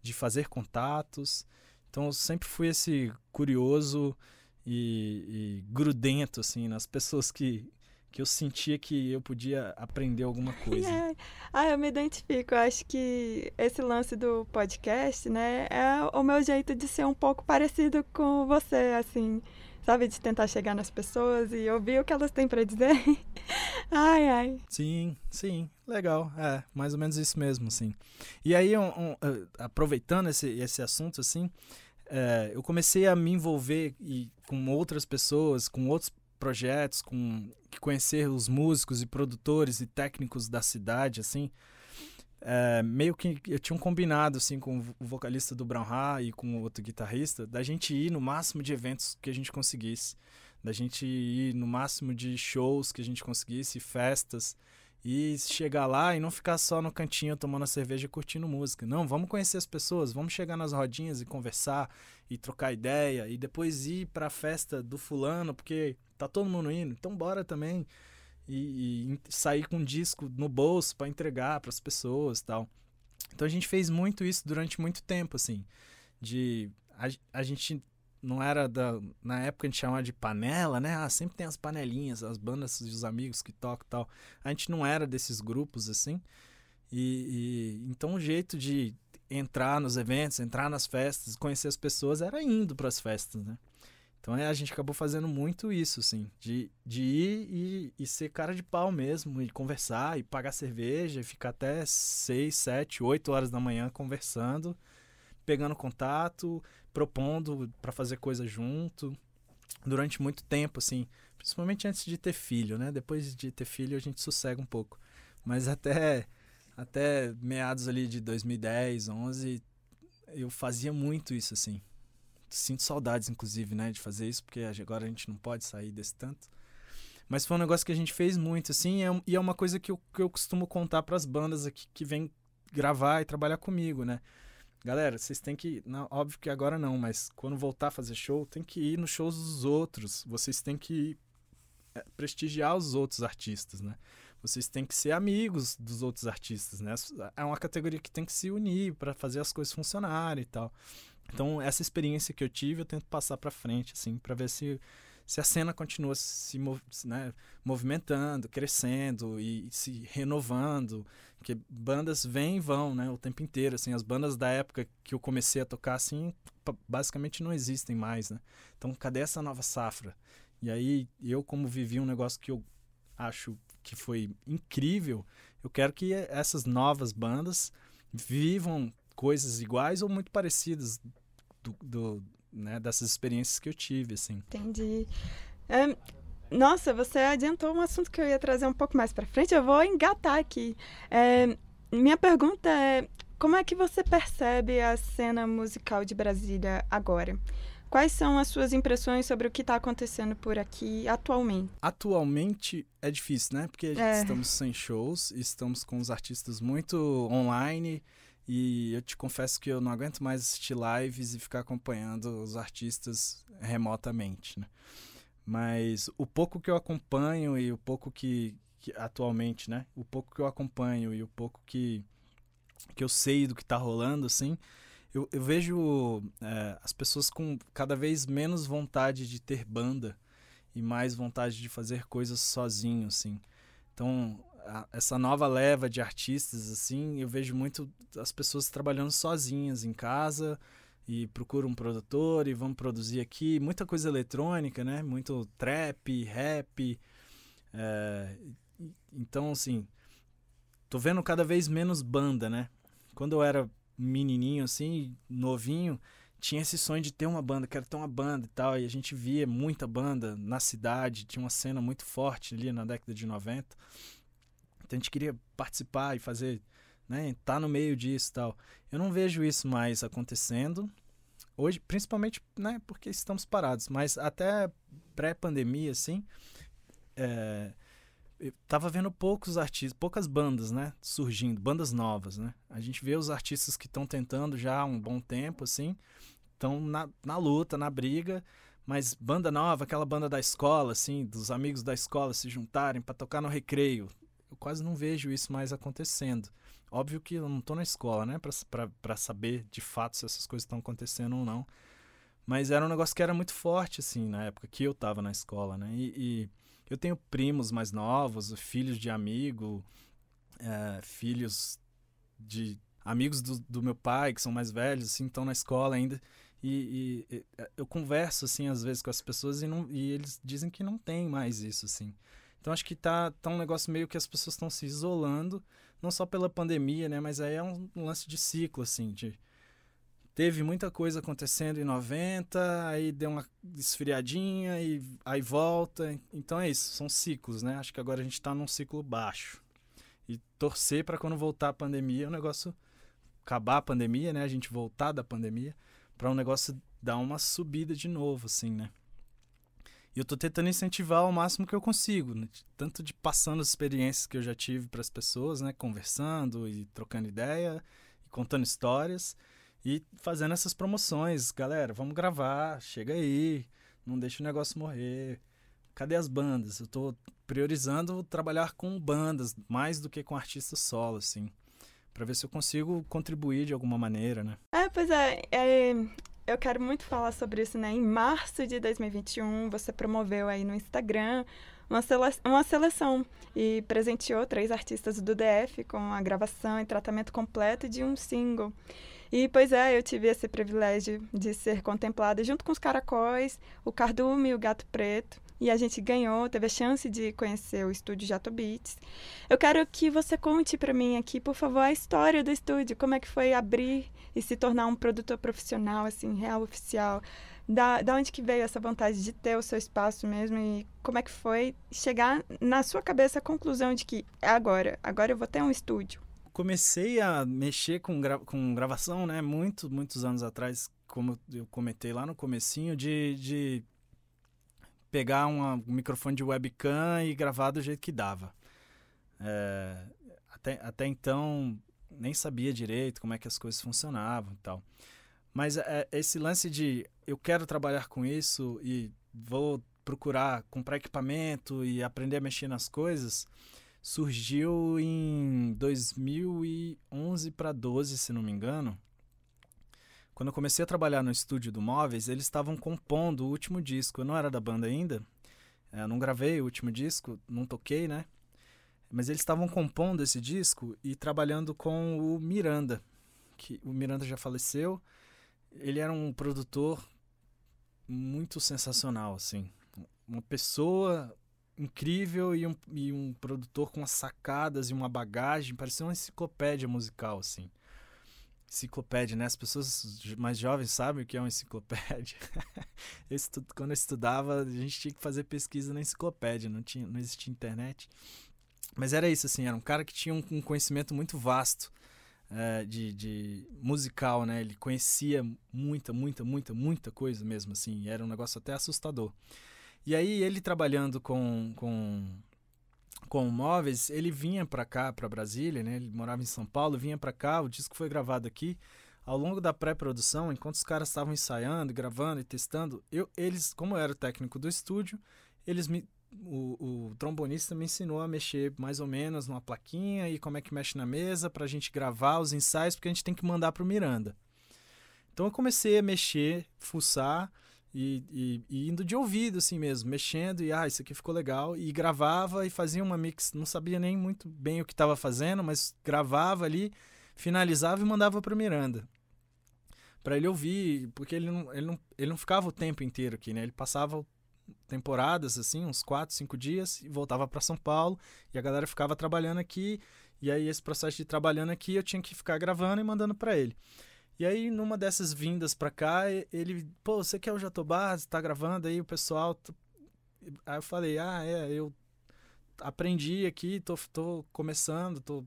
de fazer contatos. Então eu sempre fui esse curioso e, e grudento, assim, nas pessoas que, que eu sentia que eu podia aprender alguma coisa. É. Ah, eu me identifico. Eu acho que esse lance do podcast, né, é o meu jeito de ser um pouco parecido com você, assim, sabe, de tentar chegar nas pessoas e ouvir o que elas têm para dizer. ai, ai. Sim, sim, legal. É, mais ou menos isso mesmo, sim. E aí, um, um, uh, aproveitando esse, esse assunto, assim, é, eu comecei a me envolver e, com outras pessoas, com outros projetos, com conhecer os músicos e produtores e técnicos da cidade, assim. É, meio que eu tinha um combinado assim com o vocalista do Brown Ha e com outro guitarrista da gente ir no máximo de eventos que a gente conseguisse, da gente ir no máximo de shows que a gente conseguisse, festas e chegar lá e não ficar só no cantinho tomando cerveja e curtindo música. Não, vamos conhecer as pessoas, vamos chegar nas rodinhas e conversar e trocar ideia e depois ir para a festa do fulano, porque tá todo mundo indo, então bora também. E, e sair com um disco no bolso para entregar para as pessoas tal. Então a gente fez muito isso durante muito tempo, assim. De a, a gente não era da. Na época a gente chamava de panela, né? Ah, sempre tem as panelinhas, as bandas os amigos que tocam e tal. A gente não era desses grupos assim. E, e então o jeito de entrar nos eventos, entrar nas festas, conhecer as pessoas era indo para as festas, né? Então é, a gente acabou fazendo muito isso, assim, de, de ir e, e, ser cara de pau mesmo, e conversar, e pagar cerveja, e ficar até 6, 7, 8 horas da manhã conversando, pegando contato, propondo para fazer coisa junto, durante muito tempo, assim, principalmente antes de ter filho, né? Depois de ter filho a gente sossega um pouco, mas até, até meados ali de 2010, 11, eu fazia muito isso, assim sinto saudades, inclusive, né, de fazer isso, porque agora a gente não pode sair desse tanto. Mas foi um negócio que a gente fez muito, assim, é, e é uma coisa que eu, que eu costumo contar para as bandas aqui que vêm gravar e trabalhar comigo, né? Galera, vocês têm que. Não, óbvio que agora não, mas quando voltar a fazer show, tem que ir nos shows dos outros. Vocês têm que é, prestigiar os outros artistas, né? Vocês têm que ser amigos dos outros artistas, né? É uma categoria que tem que se unir para fazer as coisas funcionarem e tal. Então, essa experiência que eu tive, eu tento passar para frente, assim, para ver se, se a cena continua se né, movimentando, crescendo e, se renovando. Porque bandas vêm e vão, né, o tempo inteiro, assim. As bandas da época que eu comecei a tocar, assim, basicamente não existem mais, né. Então, cadê essa nova safra? E aí, eu, como vivi um negócio que eu acho que foi incrível, eu quero que essas novas bandas vivam coisas iguais ou muito parecidas do, do né, dessas experiências que eu tive, assim. Entendi. É, nossa, você adiantou um assunto que eu ia trazer um pouco mais para frente. Eu vou engatar aqui. É, minha pergunta é: como é que você percebe a cena musical de Brasília agora? Quais são as suas impressões sobre o que está acontecendo por aqui atualmente? Atualmente é difícil, né? Porque é. estamos sem shows, estamos com os artistas muito online e eu te confesso que eu não aguento mais assistir lives e ficar acompanhando os artistas remotamente, né? Mas o pouco que eu acompanho e o pouco que, que atualmente, né? O pouco que eu acompanho e o pouco que, que eu sei do que está rolando, assim, eu, eu vejo é, as pessoas com cada vez menos vontade de ter banda e mais vontade de fazer coisas sozinho, assim. Então, essa nova leva de artistas, assim, eu vejo muito as pessoas trabalhando sozinhas em casa e procuram um produtor e vão produzir aqui. Muita coisa eletrônica, né? Muito trap, rap. É, então, assim, tô vendo cada vez menos banda, né? Quando eu era menininho, assim, novinho, tinha esse sonho de ter uma banda, quero ter uma banda e tal. E a gente via muita banda na cidade, tinha uma cena muito forte ali na década de 90. A gente queria participar e fazer, né, tá no meio disso e tal. Eu não vejo isso mais acontecendo. Hoje, principalmente, né, porque estamos parados, mas até pré-pandemia, assim, é, eu tava vendo poucos artistas, poucas bandas, né, surgindo, bandas novas, né. A gente vê os artistas que estão tentando já há um bom tempo, assim, estão na, na luta, na briga, mas banda nova, aquela banda da escola, assim, dos amigos da escola se juntarem para tocar no recreio, eu quase não vejo isso mais acontecendo. Óbvio que eu não estou na escola, né, para saber de fato se essas coisas estão acontecendo ou não. Mas era um negócio que era muito forte, assim, na época que eu estava na escola, né? E, e, eu tenho primos mais novos, filhos de amigo, é, filhos de amigos do, do, meu pai, que são mais velhos, assim, estão na escola ainda. E, e, eu converso, assim, às vezes com as pessoas e, não, e eles dizem que não tem mais isso, assim. Então acho que tá, tá um negócio meio que as pessoas estão se isolando, não só pela pandemia, né? Mas aí é um, lance de ciclo, assim, de teve muita coisa acontecendo em 90, aí deu uma esfriadinha e aí volta. Então é isso, são ciclos, né? Acho que agora a gente está num ciclo baixo. E torcer para quando voltar a pandemia, o negócio acabar a pandemia, né? A gente voltar da pandemia para um negócio dar uma subida de novo, assim, né? E eu tô tentando incentivar ao máximo que eu consigo, né? tanto de passando as experiências que eu já tive para as pessoas, né, conversando e trocando ideia, e contando histórias e fazendo essas promoções, galera, vamos gravar, chega aí, não deixa o negócio morrer. Cadê as bandas? Eu tô priorizando trabalhar com bandas mais do que com artistas solo, assim, para ver se eu consigo contribuir de alguma maneira, né? É, pois é, é eu quero muito falar sobre isso, né? Em março de 2021, você promoveu aí no Instagram uma, sele uma seleção e presenteou três artistas do DF com a gravação e tratamento completo de um single. E, pois é, eu tive esse privilégio de ser contemplada junto com os caracóis, o cardume e o gato preto. E a gente ganhou, teve a chance de conhecer o estúdio Jato Beats. Eu quero que você conte para mim aqui, por favor, a história do estúdio, como é que foi abrir e se tornar um produtor profissional, assim, real, oficial. Da, da onde que veio essa vontade de ter o seu espaço mesmo e como é que foi chegar na sua cabeça a conclusão de que é agora, agora eu vou ter um estúdio? Comecei a mexer com, gra com gravação, né, muito, muitos anos atrás, como eu comentei lá no comecinho, de, de pegar uma, um microfone de webcam e gravar do jeito que dava. É, até, até então, nem sabia direito como é que as coisas funcionavam e tal. Mas é, esse lance de eu quero trabalhar com isso e vou procurar comprar equipamento e aprender a mexer nas coisas surgiu em 2011 para 12, se não me engano. Quando eu comecei a trabalhar no estúdio do Móveis, eles estavam compondo o último disco. Eu não era da banda ainda, é, não gravei o último disco, não toquei, né? Mas eles estavam compondo esse disco e trabalhando com o Miranda, que o Miranda já faleceu. Ele era um produtor muito sensacional, assim. Uma pessoa incrível e um, e um produtor com umas sacadas e uma bagagem, parecia uma enciclopédia musical, assim. Enciclopédia, né? As pessoas mais jovens sabem o que é uma enciclopédia. eu estu... Quando eu estudava, a gente tinha que fazer pesquisa na enciclopédia, não, tinha, não existia internet. Mas era isso, assim, era um cara que tinha um, um conhecimento muito vasto é, de, de, musical, né? Ele conhecia muita, muita, muita, muita coisa mesmo, assim. Era um negócio até assustador. E aí ele trabalhando com, com, com móveis, ele vinha para cá, para Brasília, né? Ele morava em São Paulo, vinha para cá, o disco foi gravado aqui. Ao longo da pré-produção, enquanto os caras estavam ensaiando, gravando e testando, eu, eles, como eu era o técnico do estúdio, eles me o, o, trombonista me ensinou a mexer mais ou menos numa plaquinha e como é que mexe na mesa para a gente gravar os ensaios, porque a gente tem que mandar para o Miranda. Então eu comecei a mexer, fuçar e, e, e, indo de ouvido assim mesmo, mexendo e ah, isso aqui ficou legal. E gravava e fazia uma mix, não sabia nem muito bem o que estava fazendo, mas gravava ali, finalizava e mandava para Miranda. Para ele ouvir, porque ele não, ele, não, ele não ficava o tempo inteiro aqui, né? Ele passava temporadas, assim, uns quatro, cinco dias, e voltava para São Paulo, e a galera ficava trabalhando aqui, e aí esse processo de trabalhando aqui eu tinha que ficar gravando e mandando para ele. E aí, numa dessas vindas para cá, ele, pô, você quer o Jatobá? Você tá gravando aí o pessoal? Aí eu falei, ah, é, eu aprendi aqui, tô, tô começando, tô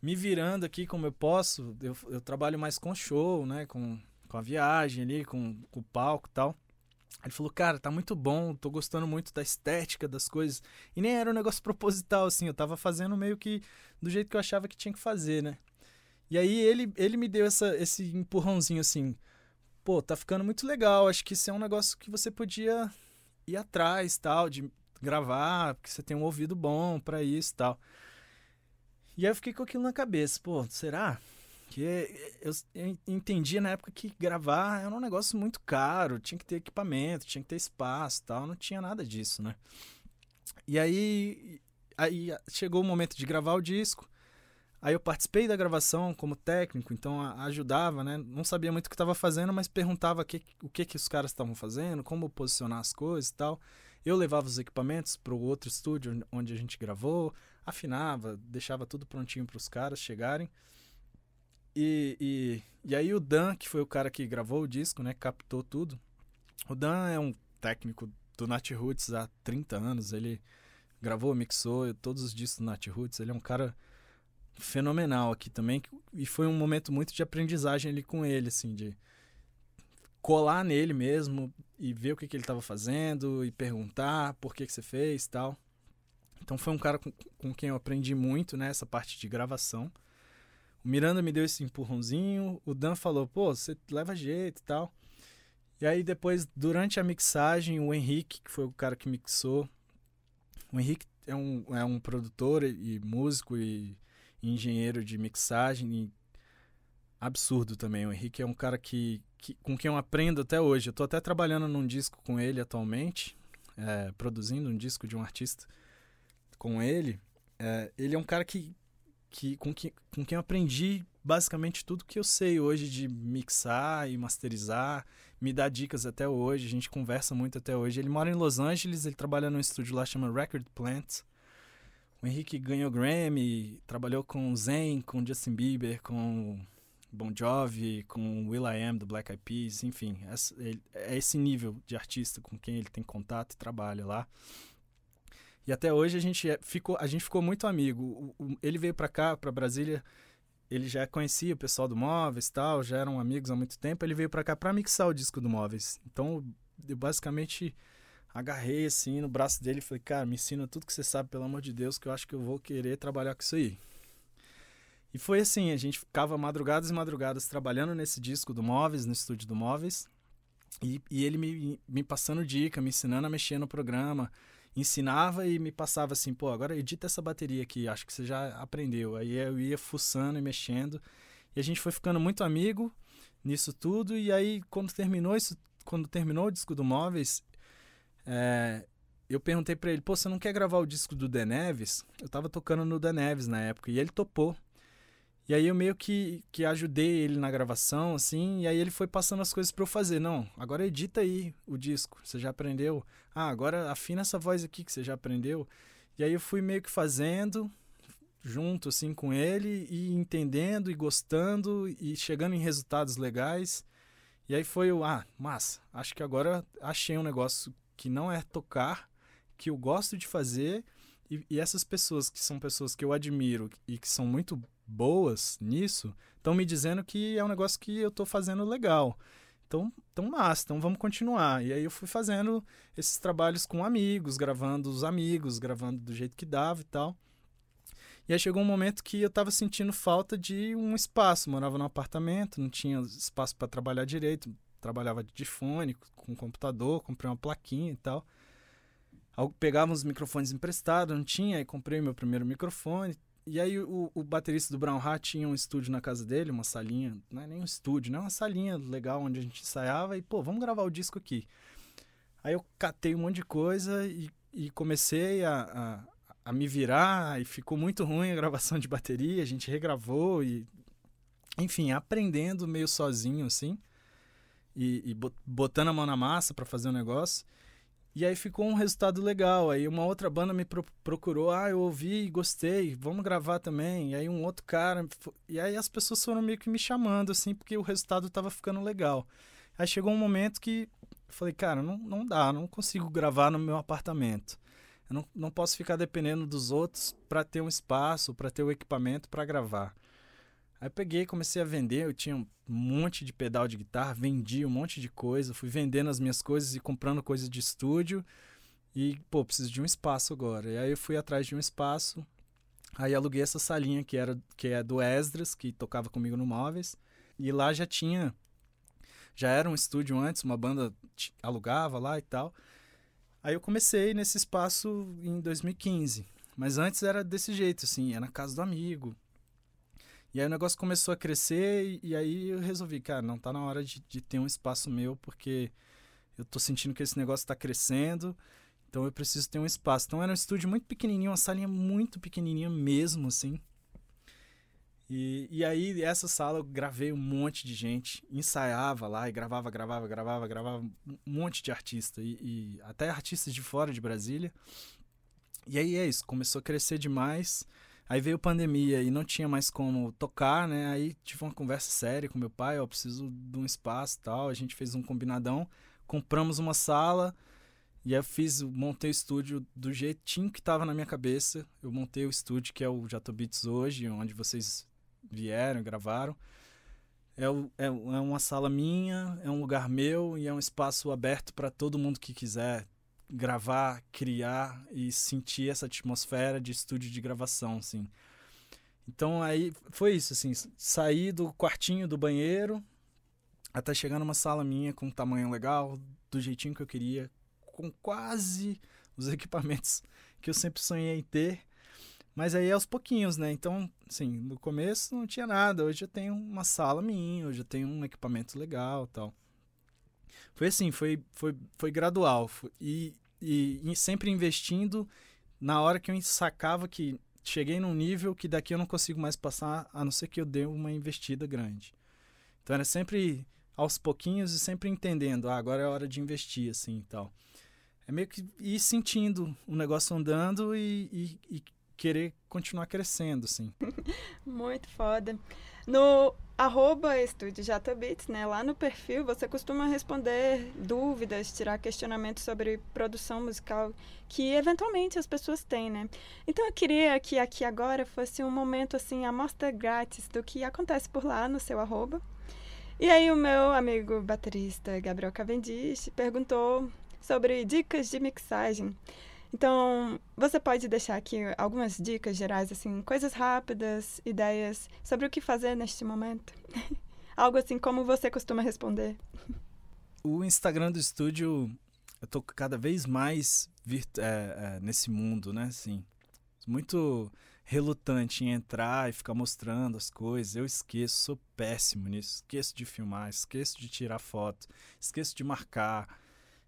me virando aqui como eu posso. Eu, eu trabalho mais com show, né, com, com a viagem ali, com, com o palco e tal. Ele falou, cara, tá muito bom, tô gostando muito da estética das coisas. E nem era um negócio proposital, assim, eu tava fazendo meio que do jeito que eu achava que tinha que fazer, né? E aí ele, ele me deu essa, esse empurrãozinho assim, pô, tá ficando muito legal, acho que isso é um negócio que você podia ir atrás, tal, de gravar, porque você tem um ouvido bom para isso tal. E aí eu fiquei com aquilo na cabeça, pô, será? Porque eu, eu entendia na época que gravar era um negócio muito caro, tinha que ter equipamento, tinha que ter espaço tal, não tinha nada disso, né? E aí, aí chegou o momento de gravar o disco, aí eu participei da gravação como técnico, então ajudava, né? Não sabia muito o que estava fazendo, mas perguntava que, o que, que os caras estavam fazendo, como posicionar as coisas e tal. Eu levava os equipamentos para o outro estúdio onde a gente gravou, afinava, deixava tudo prontinho para os caras chegarem. E, e, e aí o Dan, que foi o cara que gravou o disco, né? Captou tudo. O Dan é um técnico do Nat Roots há 30 anos. Ele gravou, mixou todos os discos do Nat Roots. Ele é um cara fenomenal aqui também. E foi um momento muito de aprendizagem ali com ele, assim, de colar nele mesmo e ver o que, que ele estava fazendo e perguntar por que, que você fez tal. Então foi um cara com, com quem eu aprendi muito, né? Parte de gravação. O Miranda me deu esse empurrãozinho, o Dan falou, pô, você leva jeito e tal. E aí depois, durante a mixagem, o Henrique, que foi o cara que mixou, o Henrique é um, é um produtor e músico e, e engenheiro de mixagem absurdo também. O Henrique é um cara que, que, com quem eu aprendo até hoje. Eu tô até trabalhando num disco com ele atualmente. é, produzindo um disco de um artista com ele, é, ele é um cara que, que, com, que com quem eu aprendi basicamente tudo que eu sei hoje de mixar e masterizar, me dá dicas até hoje, a gente conversa muito até hoje. Ele mora em Los Angeles, ele trabalha num estúdio lá chama Record Plant. O Henrique ganhou Grammy, trabalhou com Zen, com Justin Bieber, com Bon Jovi, com Will.i.am do Black Eyed Peas, enfim, é esse nível de artista com quem ele tem contato e trabalha lá. E até hoje a gente é, ficou, a gente ficou muito amigo. ele veio para cá, para Brasília, ele já conhecia o pessoal do Móveis tal, já eram amigos há muito tempo. Ele veio para cá para mixar o disco do Móveis. Então, eu basicamente agarrei assim no braço dele e falei: "Cara, me ensina tudo que você sabe, pelo amor de Deus, que eu acho que eu vou querer trabalhar com isso aí". E foi assim, a gente ficava madrugadas e madrugadas trabalhando nesse disco do Móveis, no estúdio do Móveis. E, e ele me, me passando dica, me ensinando a mexer no programa, ensinava e me passava assim, pô, agora edita essa bateria aqui, acho que você já aprendeu. Aí eu ia fuçando e mexendo. E a gente foi ficando muito amigo nisso tudo. E aí, quando terminou isso, quando terminou o disco do Móveis, é, eu perguntei para ele, pô, você não quer gravar o disco do The Neves? Eu tava tocando no The Neves na época, e ele topou. E aí eu meio que, que ajudei ele na gravação, assim, e aí ele foi passando as coisas para eu fazer. Não, agora edita aí o disco, você já aprendeu? Ah, agora afina essa voz aqui que você já aprendeu. E aí eu fui meio que fazendo, junto assim com ele, e entendendo e gostando, e chegando em resultados legais. E aí foi o, ah, massa, acho que agora achei um negócio que não é tocar, que eu gosto de fazer, e, e essas pessoas que são pessoas que eu admiro e que são muito boas nisso estão me dizendo que é um negócio que eu estou fazendo legal. Então, então massa, então vamos continuar. E aí eu fui fazendo esses trabalhos com amigos, gravando os amigos, gravando do jeito que dava e tal. E aí chegou um momento que eu estava sentindo falta de um espaço. Morava num apartamento, não tinha espaço para trabalhar direito. Trabalhava de fone, com computador, comprei uma plaquinha e tal. Pegava uns microfones emprestados, não tinha, aí comprei meu primeiro microfone, e aí o, o baterista do Brown Hat tinha um estúdio na casa dele, uma salinha, não é nem um estúdio, né? Uma salinha legal onde a gente ensaiava e, pô, vamos gravar o disco aqui. Aí eu catei um monte de coisa e, e comecei a, a, a, me virar e ficou muito ruim a gravação de bateria, a gente regravou e... Enfim, aprendendo meio sozinho, assim, e, e botando a mão na massa para fazer o um negócio. E aí ficou um resultado legal. Aí uma outra banda me pro procurou, ah, eu ouvi, gostei, vamos gravar também. E aí um outro cara, e aí as pessoas foram meio que me chamando assim, porque o resultado estava ficando legal. Aí chegou um momento que eu falei, cara, não, não dá, não consigo gravar no meu apartamento. Eu não, não posso ficar dependendo dos outros para ter um espaço, para ter o equipamento para gravar. Aí peguei, comecei a vender, eu tinha um monte de pedal de guitarra, vendi um monte de coisa, fui vendendo as minhas coisas e comprando coisas de estúdio. E, pô, preciso de um espaço agora. E aí eu fui atrás de um espaço. Aí aluguei essa salinha que era que é do Esdras, que tocava comigo no Móveis. E lá já tinha já era um estúdio antes, uma banda alugava lá e tal. Aí eu comecei nesse espaço em 2015. Mas antes era desse jeito, assim, era na casa do amigo. E aí o negócio começou a crescer e, e aí eu resolvi, cara, não tá na hora de, de, ter um espaço meu, porque eu tô sentindo que esse negócio tá crescendo, então eu preciso ter um espaço. Então era um estúdio muito pequenininho, uma salinha muito pequenininha mesmo, assim. E, e aí essa sala eu gravei um monte de gente, ensaiava lá e gravava, gravava, gravava, gravava um monte de artista e, e até artistas de fora de Brasília. E aí é isso, começou a crescer demais. Aí veio pandemia e não tinha mais como tocar, né? Aí tive uma conversa séria com meu pai, ó, preciso de um espaço tal. A gente fez um combinadão, compramos uma sala e aí eu fiz, montei o estúdio do jeitinho que estava na minha cabeça. Eu montei o estúdio que é o Jatobits hoje, onde vocês vieram, gravaram. É, é, é uma sala minha, é um lugar meu e é um espaço aberto para todo mundo que quiser gravar, criar e sentir essa atmosfera de estúdio de gravação, assim. Então aí foi isso, assim, sair do quartinho do banheiro até chegar numa sala minha com um tamanho legal, do jeitinho que eu queria, com quase os equipamentos que eu sempre sonhei em ter. Mas aí aos pouquinhos, né? Então, assim, no começo não tinha nada. Hoje eu tenho uma sala minha, hoje eu tenho um equipamento legal tal. Foi assim, foi, foi, foi gradual. Foi, e e, e sempre investindo na hora que eu sacava que cheguei num nível que daqui eu não consigo mais passar, a não ser que eu dê uma investida grande. Então era sempre aos pouquinhos e sempre entendendo, ah, agora é hora de investir, assim e tal. É meio que ir sentindo o negócio andando e, e, e querer continuar crescendo, assim. Muito foda. No arroba né, lá no perfil, você costuma responder dúvidas, tirar questionamentos sobre produção musical que eventualmente as pessoas têm, né? Então eu queria que aqui agora fosse um momento assim, amostra grátis do que acontece por lá no seu arroba. E aí o meu amigo baterista Gabriel Cavendish perguntou sobre dicas de mixagem. Então, você pode deixar aqui algumas dicas gerais, assim, coisas rápidas, ideias sobre o que fazer neste momento? Algo assim como você costuma responder. O Instagram do estúdio, eu tô cada vez mais é, é, nesse mundo, né? Assim, muito relutante em entrar e ficar mostrando as coisas. Eu esqueço, sou péssimo nisso. Esqueço de filmar, esqueço de tirar foto, esqueço de marcar.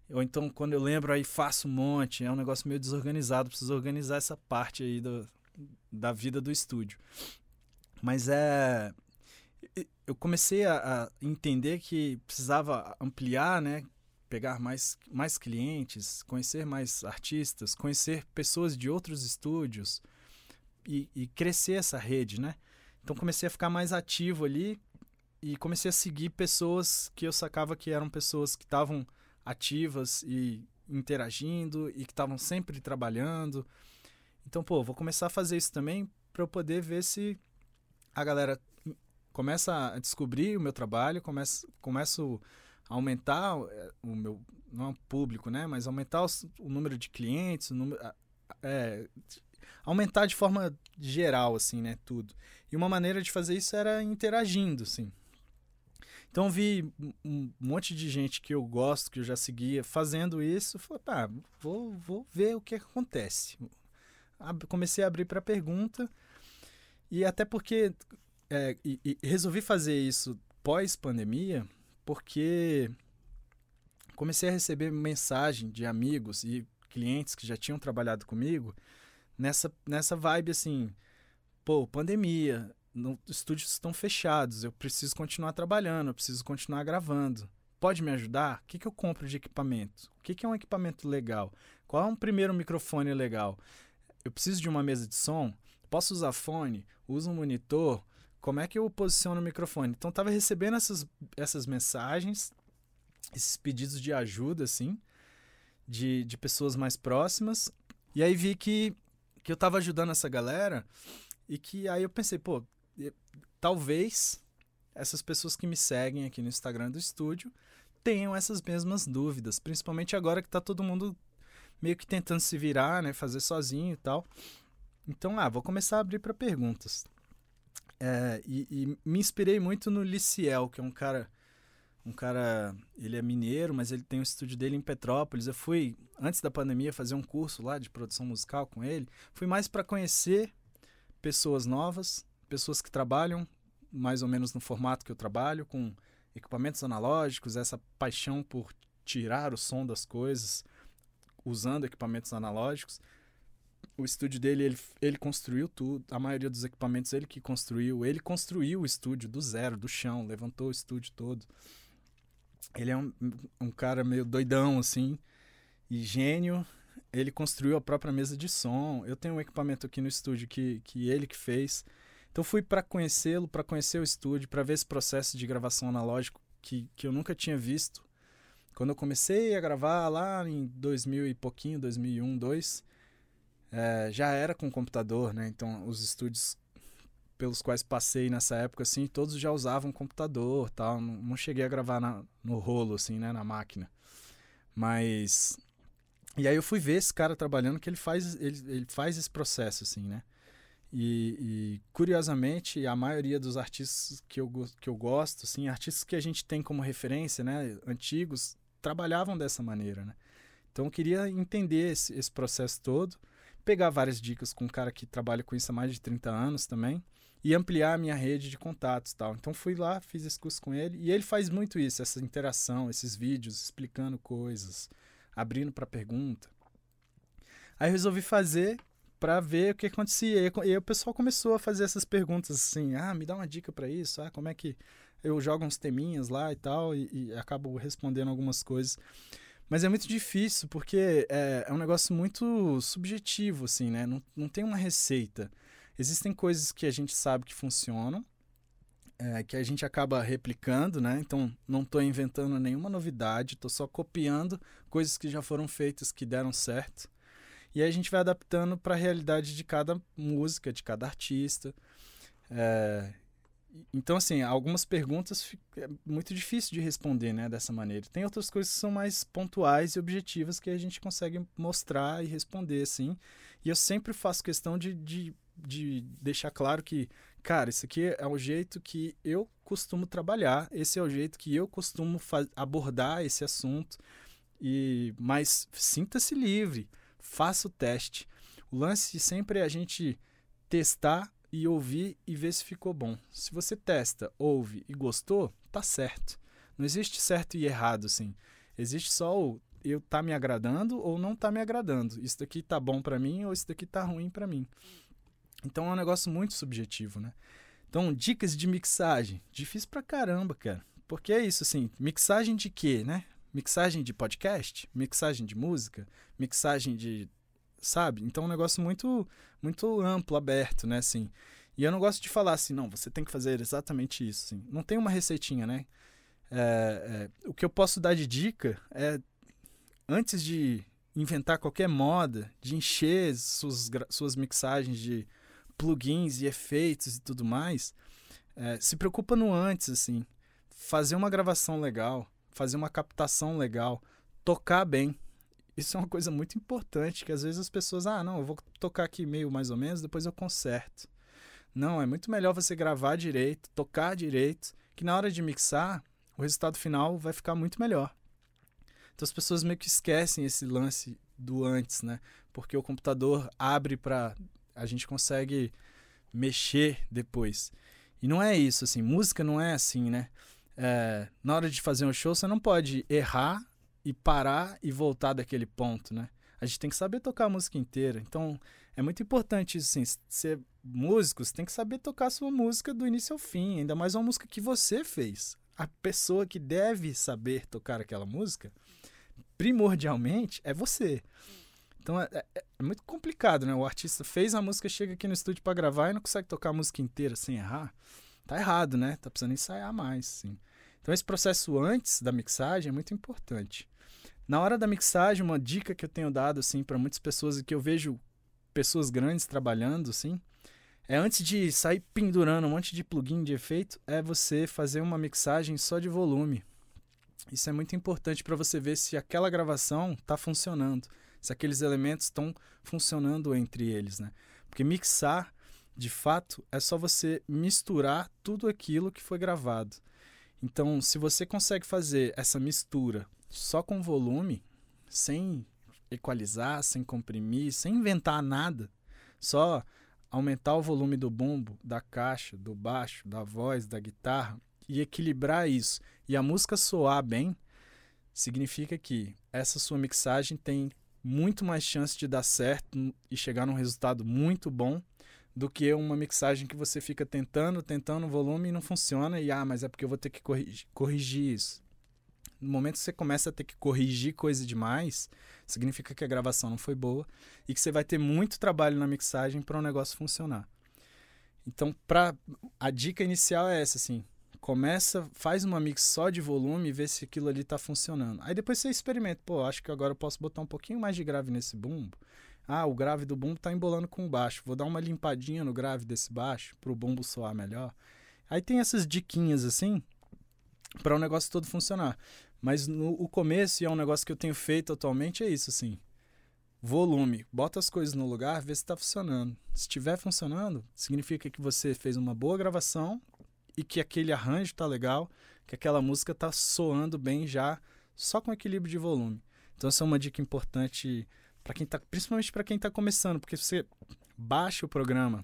Ou então, quando eu lembro, aí faço um monte. É um negócio meio desorganizado. Preciso organizar essa parte aí do, da vida do estúdio. Mas é. Eu comecei a, a entender que precisava ampliar, né? Pegar mais, mais clientes, conhecer mais artistas, conhecer pessoas de outros estúdios e, e crescer essa rede, né? Então comecei a ficar mais ativo ali e comecei a seguir pessoas que eu sacava que eram pessoas que estavam ativas e interagindo e que estavam sempre trabalhando. Então, pô, vou começar a fazer isso também para eu poder ver se a galera começa a descobrir o meu trabalho, começa, começo a aumentar é, o meu não é público, né, mas aumentar os, o número de clientes, o número, é, aumentar de forma geral, assim, né, tudo. E uma maneira de fazer isso era interagindo, assim. Então vi um monte de gente que eu gosto, que eu já seguia, fazendo isso. Falei, tá, vou, vou ver o que acontece. Comecei a abrir para pergunta. E até porque é, e, e resolvi fazer isso pós-pandemia, porque comecei a receber mensagem de amigos e clientes que já tinham trabalhado comigo nessa, nessa vibe assim, pô, pandemia, estúdios estão fechados, eu preciso continuar trabalhando, eu preciso continuar gravando. Pode me ajudar? O que, que eu compro de equipamento? O que, que é um equipamento legal? Qual é um primeiro microfone legal? Eu preciso de uma mesa de som? Posso usar fone? Uso um monitor? Como é que eu posiciono o microfone? Então, estava recebendo essas, essas mensagens, esses pedidos de ajuda, assim, de, de pessoas mais próximas. E aí vi que, que eu estava ajudando essa galera e que aí eu pensei, pô, talvez essas pessoas que me seguem aqui no Instagram do estúdio tenham essas mesmas dúvidas, principalmente agora que está todo mundo meio que tentando se virar, né, fazer sozinho e tal. Então, ah, vou começar a abrir para perguntas. É, e, e, me inspirei muito no Liciel, que é um cara, um cara, ele é mineiro, mas ele tem um estúdio dele em Petrópolis. Eu fui antes da pandemia fazer um curso lá de produção musical com ele. Fui mais para conhecer pessoas novas, pessoas que trabalham mais ou menos no formato que eu trabalho, com equipamentos analógicos, essa paixão por tirar o som das coisas usando equipamentos analógicos. O estúdio dele, ele, ele construiu tudo, a maioria dos equipamentos ele que construiu. Ele construiu o estúdio do zero, do chão, levantou o estúdio todo. Ele é um, um cara meio doidão, assim, e gênio. Ele construiu a própria mesa de som. Eu tenho um equipamento aqui no estúdio que, que ele que fez. Então fui para conhecê-lo, para conhecer o estúdio, para ver esse processo de gravação analógico que, que eu nunca tinha visto. Quando eu comecei a gravar lá em 2000 e pouquinho, 2001, 2002, é, já era com computador, né? Então os estúdios pelos quais passei nessa época, assim, todos já usavam computador, tal. Não, não cheguei a gravar na, no rolo, assim, né, na máquina. Mas e aí eu fui ver esse cara trabalhando que ele faz ele, ele faz esse processo, assim, né? E, e, curiosamente, a maioria dos artistas que eu, que eu gosto, assim, artistas que a gente tem como referência, né, antigos, trabalhavam dessa maneira, né? Então eu queria entender esse, esse processo todo, pegar várias dicas com um cara que trabalha com isso há mais de 30 anos também e ampliar a minha rede de contatos tal. Então fui lá, fiz esse curso com ele e ele faz muito isso, essa interação, esses vídeos explicando coisas, abrindo para pergunta. Aí resolvi fazer pra ver o que acontecia. E e o pessoal começou a fazer essas perguntas assim: ah, me dá uma dica pra isso, ah, como é que. Eu jogo uns teminhas lá e tal, e, e acabo respondendo algumas coisas. Mas é muito difícil, porque é, é um negócio muito subjetivo, assim, né? Não, não tem uma receita. Existem coisas que a gente sabe que funcionam, é, que a gente acaba replicando, né? Então, não estou inventando nenhuma novidade, estou só copiando coisas que já foram feitas que deram certo. E aí a gente vai adaptando para a realidade de cada música, de cada artista. É, então, assim, algumas perguntas é muito difícil de responder, né, dessa maneira. Tem outras coisas que são mais pontuais e objetivas que a gente consegue mostrar e responder, assim. E eu sempre faço questão de, de, de deixar claro que, cara, isso aqui é o jeito que eu costumo trabalhar, esse é o jeito que eu costumo abordar esse assunto. E Mas sinta-se livre, faça o teste. O lance sempre é a gente testar e ouvir e ver se ficou bom. Se você testa, ouve e gostou, tá certo. Não existe certo e errado, assim. Existe só o eu tá me agradando ou não tá me agradando. Isso daqui tá bom para mim ou isso daqui tá ruim para mim. Então é um negócio muito subjetivo, né? Então, dicas de mixagem. Difícil pra caramba, cara. Porque é isso, assim, mixagem de quê, né? Mixagem de podcast, mixagem de música, mixagem de sabe? Então é um negócio muito, muito amplo, aberto, né, assim. E eu não gosto de falar assim, não, você tem que fazer exatamente isso, assim. Não tem uma receitinha, né? É, é, o que eu posso dar de dica é, antes de inventar qualquer moda, de encher suas, suas mixagens de plugins e efeitos e tudo mais, é, se preocupa no antes, assim. Fazer uma gravação legal, fazer uma captação legal, tocar bem, isso é uma coisa muito importante, que às vezes as pessoas, ah, não, eu vou tocar aqui meio mais ou menos, depois eu conserto. Não, é muito melhor você gravar direito, tocar direito, que na hora de mixar, o resultado final vai ficar muito melhor. Então as pessoas meio que esquecem esse lance do antes, né? Porque o computador abre para a gente consegue mexer depois. E não é isso, assim, música não é assim, né? É, na hora de fazer um show, você não pode errar e parar e voltar daquele ponto, né? A gente tem que saber tocar a música inteira. Então, é muito importante isso, assim, ser músico, você tem que saber tocar a sua música do início ao fim, ainda mais uma música que você fez. A pessoa que deve saber tocar aquela música, primordialmente, é você. Então é, é, é muito complicado, né? O artista fez a música, chega aqui no estúdio para gravar e não consegue tocar a música inteira sem errar. Tá errado, né? Tá precisando ensaiar mais, sim. Então esse processo antes da mixagem é muito importante. Na hora da mixagem, uma dica que eu tenho dado assim para muitas pessoas e que eu vejo pessoas grandes trabalhando assim, é antes de sair pendurando um monte de plugin de efeito, é você fazer uma mixagem só de volume. Isso é muito importante para você ver se aquela gravação está funcionando, se aqueles elementos estão funcionando entre eles, né? Porque mixar, de fato, é só você misturar tudo aquilo que foi gravado. Então, se você consegue fazer essa mistura só com volume, sem equalizar, sem comprimir, sem inventar nada, só aumentar o volume do bumbo, da caixa, do baixo, da voz, da guitarra e equilibrar isso e a música soar bem, significa que essa sua mixagem tem muito mais chance de dar certo e chegar num resultado muito bom do que uma mixagem que você fica tentando, tentando o volume e não funciona e ah, mas é porque eu vou ter que corrigir, corrigir isso no momento que você começa a ter que corrigir coisa demais, significa que a gravação não foi boa e que você vai ter muito trabalho na mixagem para o um negócio funcionar. Então, pra, a dica inicial é essa, assim, começa, faz uma mix só de volume e vê se aquilo ali está funcionando. Aí depois você experimenta, pô, acho que agora eu posso botar um pouquinho mais de grave nesse bumbo. Ah, o grave do bumbo está embolando com o baixo. Vou dar uma limpadinha no grave desse baixo para o bumbo soar melhor. Aí tem essas diquinhas assim para o negócio todo funcionar. Mas no o começo, e é um negócio que eu tenho feito atualmente, é isso, assim. Volume. Bota as coisas no lugar, vê se está funcionando. Se estiver funcionando, significa que você fez uma boa gravação e que aquele arranjo está legal, que aquela música está soando bem já, só com equilíbrio de volume. Então essa é uma dica importante para quem tá, principalmente para quem está começando, porque você baixa o programa,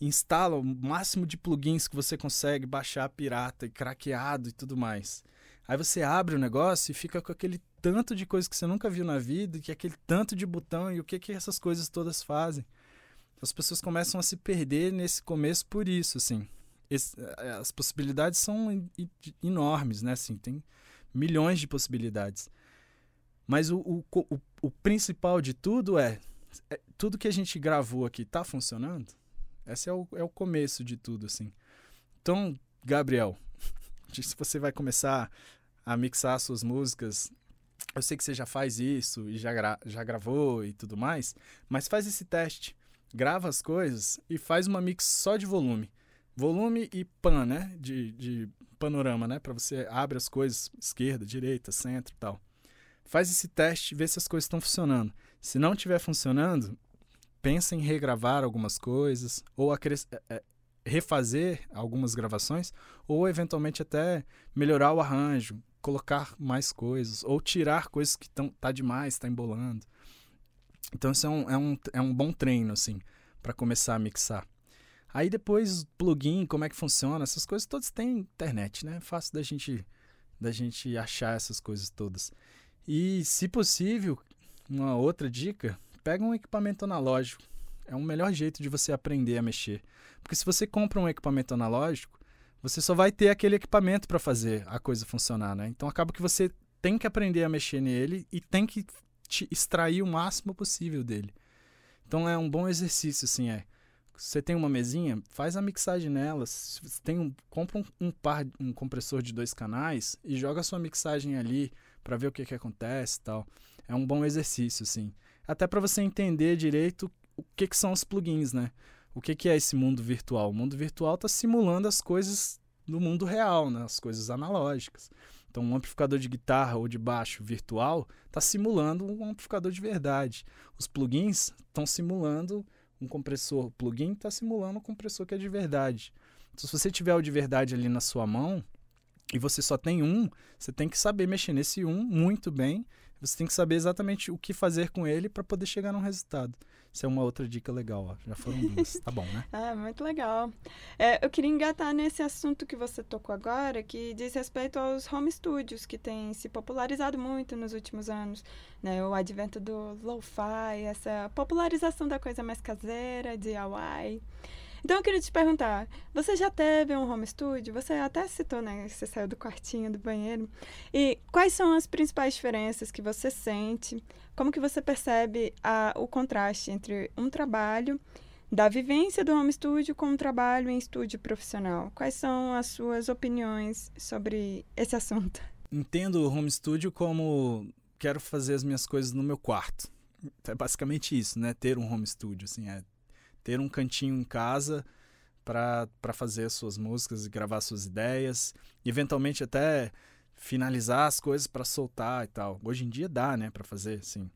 instala o máximo de plugins que você consegue baixar pirata e craqueado e tudo mais. Aí você abre o negócio e fica com aquele tanto de coisa que você nunca viu na vida, que é aquele tanto de botão e o que que essas coisas todas fazem. As pessoas começam a se perder nesse começo por isso, assim. Esse, eh, as possibilidades são enormes, né? Assim, tem milhões de possibilidades. Mas o, o, o, o principal de tudo é, é, tudo que a gente gravou aqui tá funcionando? Esse é o, é o começo de tudo, assim. Então, Gabriel, se você vai começar a mixar suas músicas, eu sei que você já faz isso e já, gra já gravou e tudo mais, mas faz esse teste. Grava as coisas e faz uma mix só de volume. Volume e pan, né? De, de panorama, né? Pra você abre as coisas esquerda, direita, centro e tal. Faz esse teste vê se as coisas estão funcionando. Se não estiver funcionando, pensa em regravar algumas coisas ou é, é, refazer algumas gravações ou eventualmente até melhorar o arranjo, colocar mais coisas ou tirar coisas que estão tá demais, tá embolando. Então isso é um, é um, é um bom treino assim para começar a mixar. Aí depois plugin, como é que funciona, essas coisas todas tem internet, né? É fácil da gente da gente achar essas coisas todas. E se possível, uma outra dica, pega um equipamento analógico. É o melhor jeito de você aprender a mexer. Porque se você compra um equipamento analógico, você só vai ter aquele equipamento para fazer a coisa funcionar, né? Então acaba que você tem que aprender a mexer nele e tem que te extrair o máximo possível dele. Então é um bom exercício, assim, é. Você tem uma mesinha, faz a mixagem nela. Você tem um, compra um, um par, um compressor de dois canais e joga a sua mixagem ali para ver o que que acontece, tal. É um bom exercício, assim. Até para você entender direito o que que são os plugins, né? O que que é esse mundo virtual? O mundo virtual está simulando as coisas do mundo real, né? As coisas analógicas. Então, um amplificador de guitarra ou de baixo virtual está simulando um amplificador de verdade. Os plugins estão simulando um compressor. Plugin está simulando um compressor que é de verdade. Então, se você tiver o de verdade ali na sua mão e você só tem um, você tem que saber mexer nesse um muito bem. Você tem que saber exatamente o que fazer com ele para poder chegar num resultado. Isso é uma outra dica legal, ó. Já foram duas. tá bom, né? Ah, muito legal. É, eu queria engatar nesse assunto que você tocou agora, que diz respeito aos home studios, que têm se popularizado muito nos últimos anos. Né? O advento do lo-fi, essa popularização da coisa mais caseira, DIY. Então eu queria te perguntar, você já teve um home studio? Você até citou, né, você saiu do quartinho, do banheiro. E quais são as principais diferenças que você sente? Como que você percebe a, o contraste entre um trabalho da vivência do home studio com um trabalho em estúdio profissional? Quais são as suas opiniões sobre esse assunto? Entendo o home studio como quero fazer as minhas coisas no meu quarto. É basicamente isso, né? Ter um home studio, assim, é ter um cantinho em casa para fazer as suas músicas e gravar suas ideias, e eventualmente até finalizar as coisas para soltar e tal. Hoje em dia dá, né, para fazer, assim.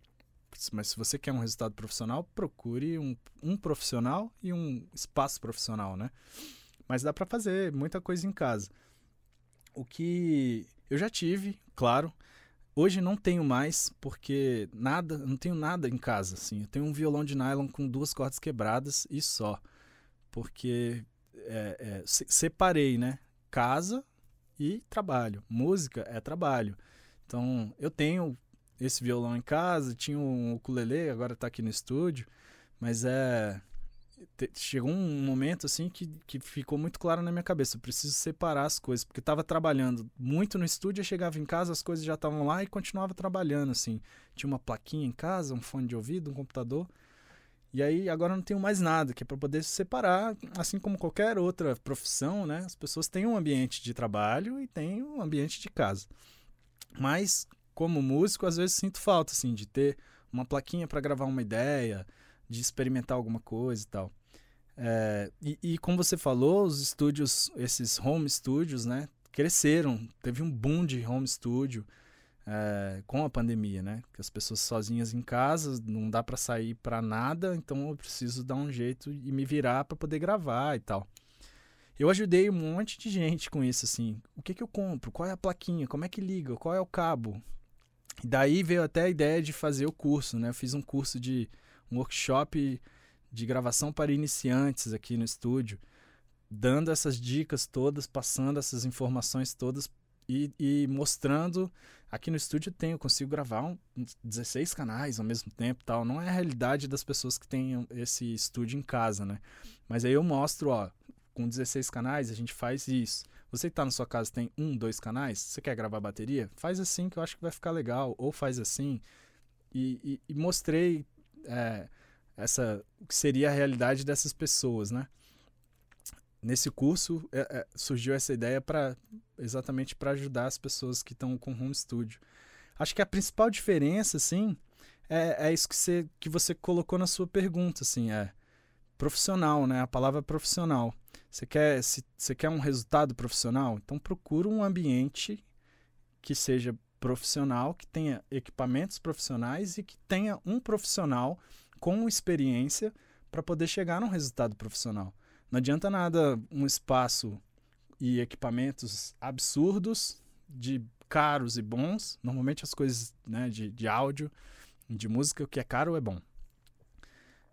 Mas se você quer um resultado profissional, procure um, um profissional e um espaço profissional, né? Mas dá para fazer muita coisa em casa. O que eu já tive, claro. Hoje não tenho mais, porque nada, não tenho nada em casa, assim. Eu tenho um violão de nylon com duas cordas quebradas e só. Porque é, é, se- separei, né? Casa e trabalho. Música é trabalho. Então, eu tenho esse violão em casa, tinha um ukulele, agora tá aqui no estúdio, mas é chegou um momento assim que, que ficou muito claro na minha cabeça, eu preciso separar as coisas, porque eu tava trabalhando muito no estúdio, eu chegava em casa, as coisas já estavam lá e continuava trabalhando assim. Tinha uma plaquinha em casa, um fone de ouvido, um computador. E aí agora eu não tenho mais nada, que é para poder se separar, assim como qualquer outra profissão, né? As pessoas têm um ambiente de trabalho e têm um ambiente de casa. Mas como músico, às vezes sinto falta assim de ter uma plaquinha para gravar uma ideia, de experimentar alguma coisa e tal. É, e, e como você falou, os estúdios, esses home studios, né, cresceram. Teve um boom de home studio é, com a pandemia, né? Que as pessoas sozinhas em casa, não dá para sair para nada, então eu preciso dar um jeito e me virar para poder gravar e tal. Eu ajudei um monte de gente com isso, assim. O que que eu compro? Qual é a plaquinha? Como é que liga? Qual é o cabo? E daí veio até a ideia de fazer o curso, né? Eu fiz um curso de um workshop de gravação para iniciantes aqui no estúdio, dando essas dicas todas, passando essas informações todas e, e mostrando. Aqui no estúdio tem, eu consigo gravar um, 16 canais ao mesmo tempo tal. Não é a realidade das pessoas que têm esse estúdio em casa, né? Mas aí eu mostro, ó, com 16 canais a gente faz isso. Você que tá na sua casa tem um, dois canais, você quer gravar bateria? Faz assim que eu acho que vai ficar legal. Ou faz assim. E, e, e mostrei é, essa, que seria a realidade dessas pessoas, né? nesse curso é, é, surgiu essa ideia para exatamente para ajudar as pessoas que estão com home studio. Acho que a principal diferença, assim, é, é isso que você, que você colocou na sua pergunta, assim, é profissional, né? A palavra profissional. Você quer, se, você quer um resultado profissional? Então procura um ambiente que seja profissional, que tenha equipamentos profissionais e que tenha um profissional com experiência para poder chegar num resultado profissional. Não adianta nada um espaço e equipamentos absurdos, de caros e bons. Normalmente as coisas né, de, de áudio, de música, o que é caro é bom.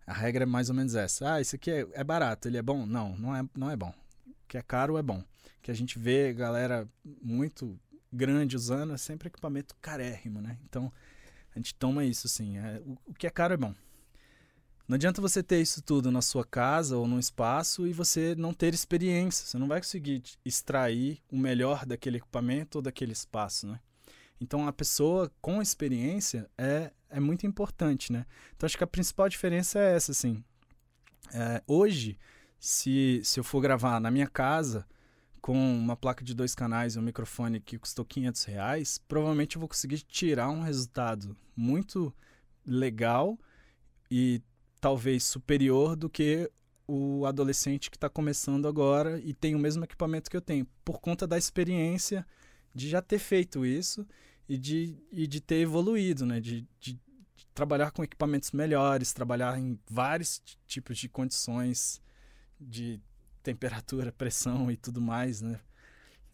A regra é mais ou menos essa. Ah, isso aqui é, é barato, ele é bom? Não, não é, não é bom. O que é caro é bom. Que a gente vê galera muito grande usando é sempre equipamento carérrimo, né? Então a gente toma isso assim. É, o, o que é caro é bom. Não adianta você ter isso tudo na sua casa ou num espaço e você não ter experiência. Você não vai conseguir extrair o melhor daquele equipamento ou daquele espaço, né? Então, a pessoa com experiência é, é muito importante, né? Então, acho que a principal diferença é essa, assim. É, hoje, se, se eu for gravar na minha casa com uma placa de dois canais e um microfone que custou 500 reais, provavelmente eu vou conseguir tirar um resultado muito legal e talvez superior do que o adolescente que está começando agora e tem o mesmo equipamento que eu tenho, por conta da experiência de já ter feito isso e de, e de ter evoluído, né? De, de, de trabalhar com equipamentos melhores, trabalhar em vários tipos de condições de temperatura, pressão e tudo mais, né?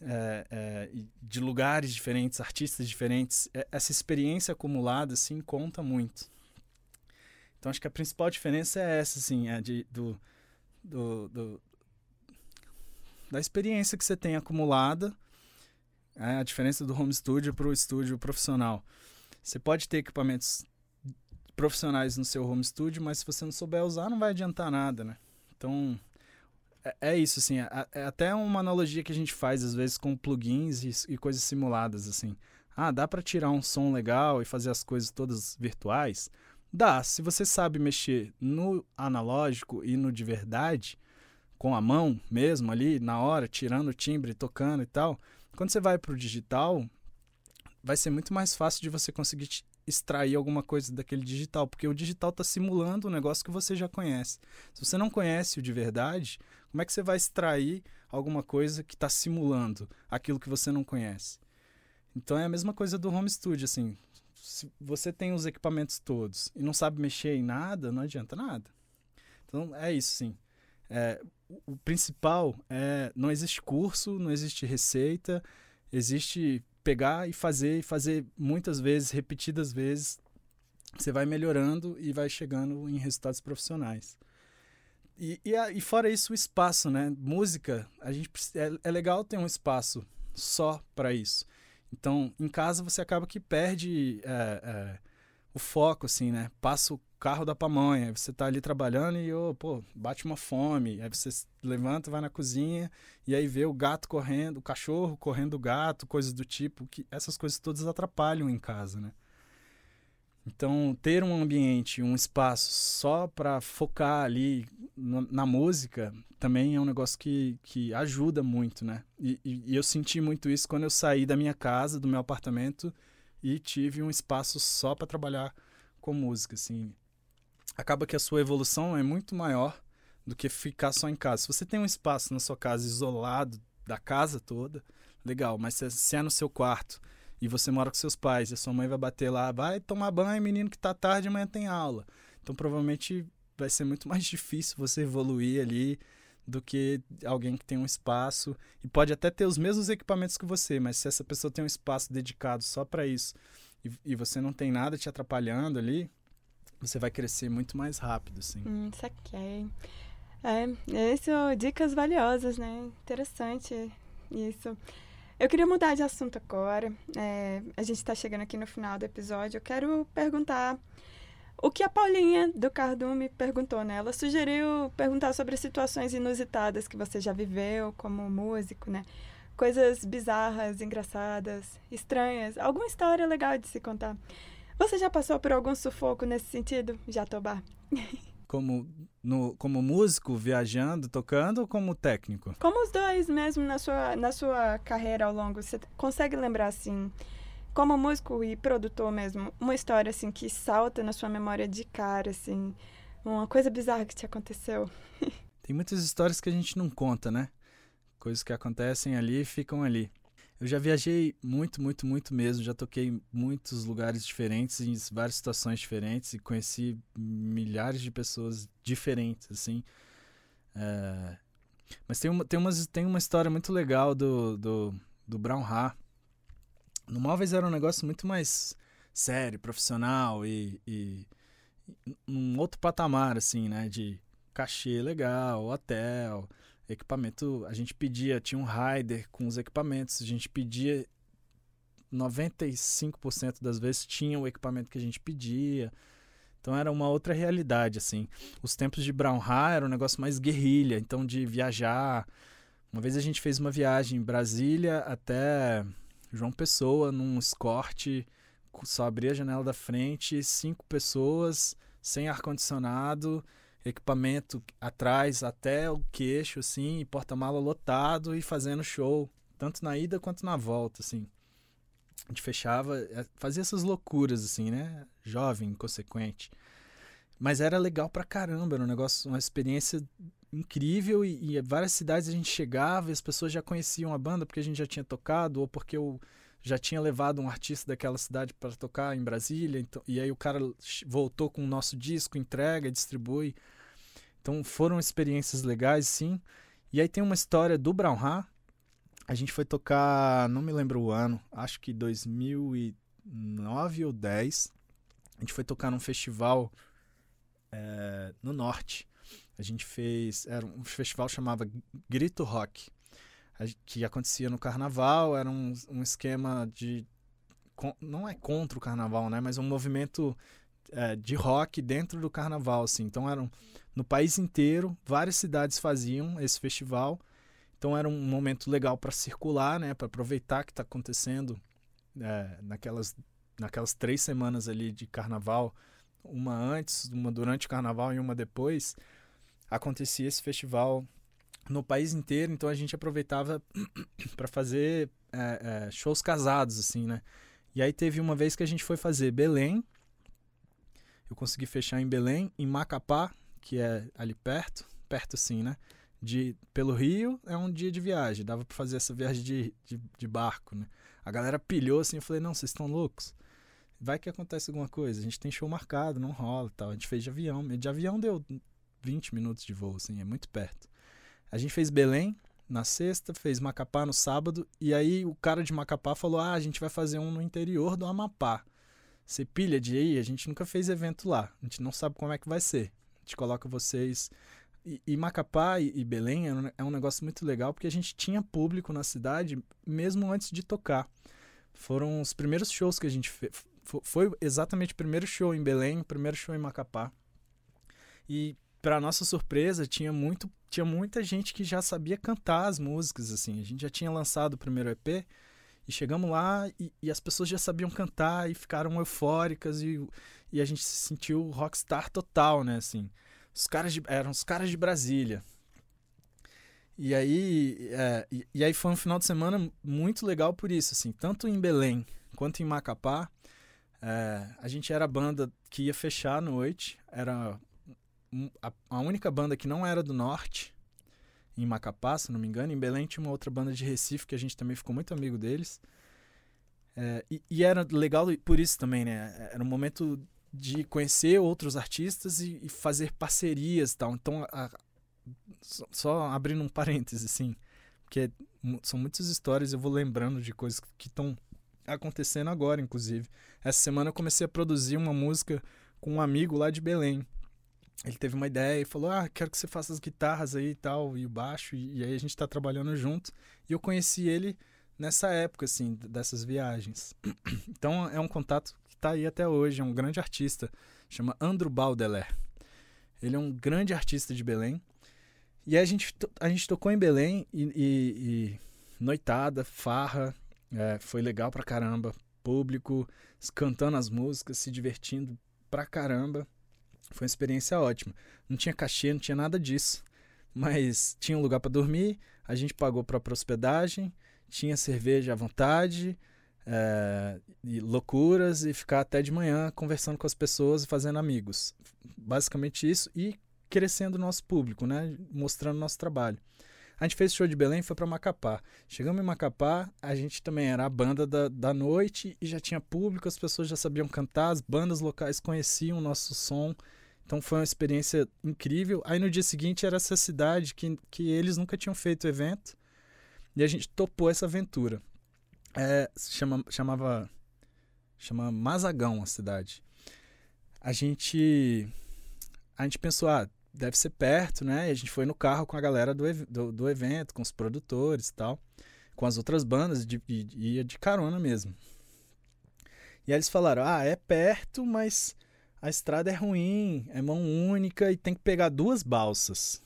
É, é, de lugares diferentes, artistas diferentes. É, essa experiência acumulada, assim, conta muito. Então acho que a principal diferença é essa, assim, é de, do, do, do da experiência que você tem acumulada, é a diferença do home studio para o estúdio profissional. Você pode ter equipamentos profissionais no seu home studio, mas se você não souber usar, não vai adiantar nada, né? Então, é, é isso, assim, é, é, até uma analogia que a gente faz às vezes com plugins e, e coisas simuladas, assim. Ah, dá para tirar um som legal e fazer as coisas todas virtuais? Dá, se você sabe mexer no analógico e no de verdade, com a mão mesmo ali, na hora, tirando o timbre, tocando e tal. Quando você vai para o digital, vai ser muito mais fácil de você conseguir extrair alguma coisa daquele digital, porque o digital está simulando um negócio que você já conhece. Se você não conhece o de verdade, como é que você vai extrair alguma coisa que está simulando aquilo que você não conhece? Então é a mesma coisa do home studio, assim se você tem os equipamentos todos e não sabe mexer em nada, não adianta nada. Então é isso, sim. É, o principal é não existe curso, não existe receita, existe pegar e fazer e fazer muitas vezes, repetidas vezes. Você vai melhorando e vai chegando em resultados profissionais. E, e, e fora isso, o espaço, né? Música, a gente é, é legal ter um espaço só para isso. Então, em casa você acaba que perde é, é, o foco, assim, né? Passa o carro da pamonha, você tá ali trabalhando e, oh, pô, bate uma fome. Aí você levanta, vai na cozinha e aí vê o gato correndo, o cachorro correndo o gato, coisas do tipo. que Essas coisas todas atrapalham em casa, né? Então, ter um ambiente, um espaço só para focar ali na, na, música também é um negócio que, que ajuda muito, né? E, e, e, eu senti muito isso quando eu saí da minha casa, do meu apartamento e tive um espaço só para trabalhar com música, assim. Acaba que a sua evolução é muito maior do que ficar só em casa. Se você tem um espaço na sua casa isolado da casa toda, legal, mas se, se é no seu quarto e você mora com seus pais e a sua mãe vai bater lá, vai tomar banho, menino que tá tarde, amanhã tem aula. Então provavelmente vai ser muito mais difícil você evoluir ali do que alguém que tem um espaço e pode até ter os mesmos equipamentos que você, mas se essa pessoa tem um espaço dedicado só para isso e, e, você não tem nada te atrapalhando ali, você vai crescer muito mais rápido, assim. Hum, saquei. É, isso, dicas valiosas, né? Interessante isso. Eu queria mudar de assunto agora. É, a gente está chegando aqui no final do episódio. Eu quero perguntar o que a Paulinha do Cardume perguntou, né? Ela sugeriu perguntar sobre situações inusitadas que você já viveu como músico, né? Coisas bizarras, engraçadas, estranhas. Alguma história legal de se contar. Você já passou por algum sufoco nesse sentido, Jatobá? Como, no, como músico, viajando, tocando ou como técnico? Como os dois mesmo na sua, na sua carreira ao longo, você consegue lembrar assim, como músico e produtor mesmo, uma história assim que salta na sua memória de cara assim, uma coisa bizarra que te aconteceu? Tem muitas histórias que a gente não conta, né? Coisas que acontecem ali e ficam ali. Eu já viajei muito, muito, muito mesmo. Já toquei em muitos lugares diferentes, em várias situações diferentes e conheci milhares de pessoas diferentes, assim. É... Mas tem uma, tem, umas, tem uma história muito legal do, do, do Brown Ha. No Móveis era um negócio muito mais sério, profissional e, e num outro patamar, assim, né? De cachê legal, hotel, equipamento, a gente pedia, tinha um rider com os equipamentos, a gente pedia 95% das vezes tinha o equipamento que a gente pedia. Então era uma outra realidade, assim. Os tempos de Brown Ha era um negócio mais guerrilha, então de viajar. Uma vez a gente fez uma viagem em Brasília até João Pessoa, num escorte, só abria a janela da frente, cinco pessoas, sem ar-condicionado, equipamento atrás até o queixo, assim, porta-mala lotado e fazendo show, tanto na ida quanto na volta, assim. A gente fechava, é, fazia essas loucuras, assim, né? Jovem, inconsequente. Mas era legal pra caramba, era um negócio, uma experiência incrível e, e várias cidades a gente chegava e as pessoas já conheciam a banda porque a gente já tinha tocado ou porque eu já tinha levado um artista daquela cidade para tocar em Brasília, então, e aí o cara voltou com o nosso disco, entrega, distribui. Então foram experiências legais, sim. E aí tem uma história do Brown Ha. A gente foi tocar, não me lembro o ano, acho que 2009 ou 10. A gente foi tocar num festival é, no norte. A gente fez, era um festival chamava Grito Rock que acontecia no carnaval, era um, um esquema de. Não é contra o carnaval, né? Mas um movimento é, de rock dentro do carnaval, assim. Então eram no país inteiro, várias cidades faziam esse festival. Então era um momento legal para circular, né? Para aproveitar que está acontecendo é, naquelas, naquelas três semanas ali de carnaval, uma antes, uma durante o carnaval e uma depois, acontecia esse festival no país inteiro, então a gente aproveitava para fazer é, é, shows casados, assim, né? E aí teve uma vez que a gente foi fazer Belém, eu consegui fechar em Belém, em Macapá, que é ali perto, perto sim, né? De, pelo Rio é um dia de viagem, dava para fazer essa viagem de, de, de, barco, né? A galera pilhou assim, eu falei, não, vocês estão loucos? Vai que acontece alguma coisa, a gente tem show marcado, não rola tal. A gente fez de avião, de avião deu 20 minutos de voo, assim, é muito perto. A gente fez Belém na sexta, fez Macapá no sábado, e aí o cara de Macapá falou: Ah, a gente vai fazer um no interior do Amapá. Você pilha de aí? A gente nunca fez evento lá, a gente não sabe como é que vai ser. A gente coloca vocês. E, e Macapá e, e Belém é um, é um negócio muito legal porque a gente tinha público na cidade mesmo antes de tocar. Foram os primeiros shows que a gente fez. Foi exatamente o primeiro show em Belém, o primeiro show em Macapá. E para nossa surpresa, tinha muito tinha muita gente que já sabia cantar as músicas assim. A gente já tinha lançado o primeiro EP e chegamos lá e, e as pessoas já sabiam cantar e ficaram eufóricas e, e a gente se sentiu rockstar total, né, assim. Os caras de, eram os caras de Brasília. E aí, é, e, e, aí foi um final de semana muito legal por isso, assim, tanto em Belém quanto em Macapá. É, a gente era a banda que ia fechar a noite, era a, a, única banda que não era do norte, em Macapá, se não me engano. Em Belém tinha uma outra banda de Recife que a gente também ficou muito amigo deles. É, e, e, era legal por isso também, né? Era um momento de conhecer outros artistas e, e fazer parcerias tal. Então, a, só, só, abrindo um parêntese, assim, porque são muitas histórias, eu vou lembrando de coisas que estão acontecendo agora, inclusive. Essa semana eu comecei a produzir uma música com um amigo lá de Belém ele teve uma ideia e falou: Ah, quero que você faça as guitarras aí e tal, e o baixo, e, e aí a gente tá trabalhando junto. E eu conheci ele nessa época, assim, dessas viagens. Então é um contato que está aí até hoje, é um grande artista, chama Andrew Baudelaire. Ele é um grande artista de Belém. E a gente, a gente tocou em Belém e, e, e noitada, farra, é, foi legal pra caramba. Público cantando as músicas, se divertindo pra caramba. Foi uma experiência ótima. Não tinha cachê, não tinha nada disso. Mas tinha um lugar para dormir, a gente pagou própria hospedagem, tinha cerveja à vontade, é, e loucuras e ficar até de manhã conversando com as pessoas e fazendo amigos. Basicamente isso e crescendo o nosso público, né? Mostrando nosso trabalho. A gente fez show de Belém e foi para Macapá. Chegamos em Macapá, a gente também era a banda da, da noite e já tinha público, as pessoas já sabiam cantar, as bandas locais conheciam o nosso som. Então foi uma experiência incrível. Aí no dia seguinte era essa cidade que, que eles nunca tinham feito evento e a gente topou essa aventura. É, chama, chamava chama Mazagão a cidade. A gente a gente pensou, ah, deve ser perto, né? E a gente foi no carro com a galera do, do, do evento, com os produtores e tal, com as outras bandas, de, e ia de carona mesmo. E aí eles falaram: ah, é perto, mas a estrada é ruim, é mão única e tem que pegar duas balsas.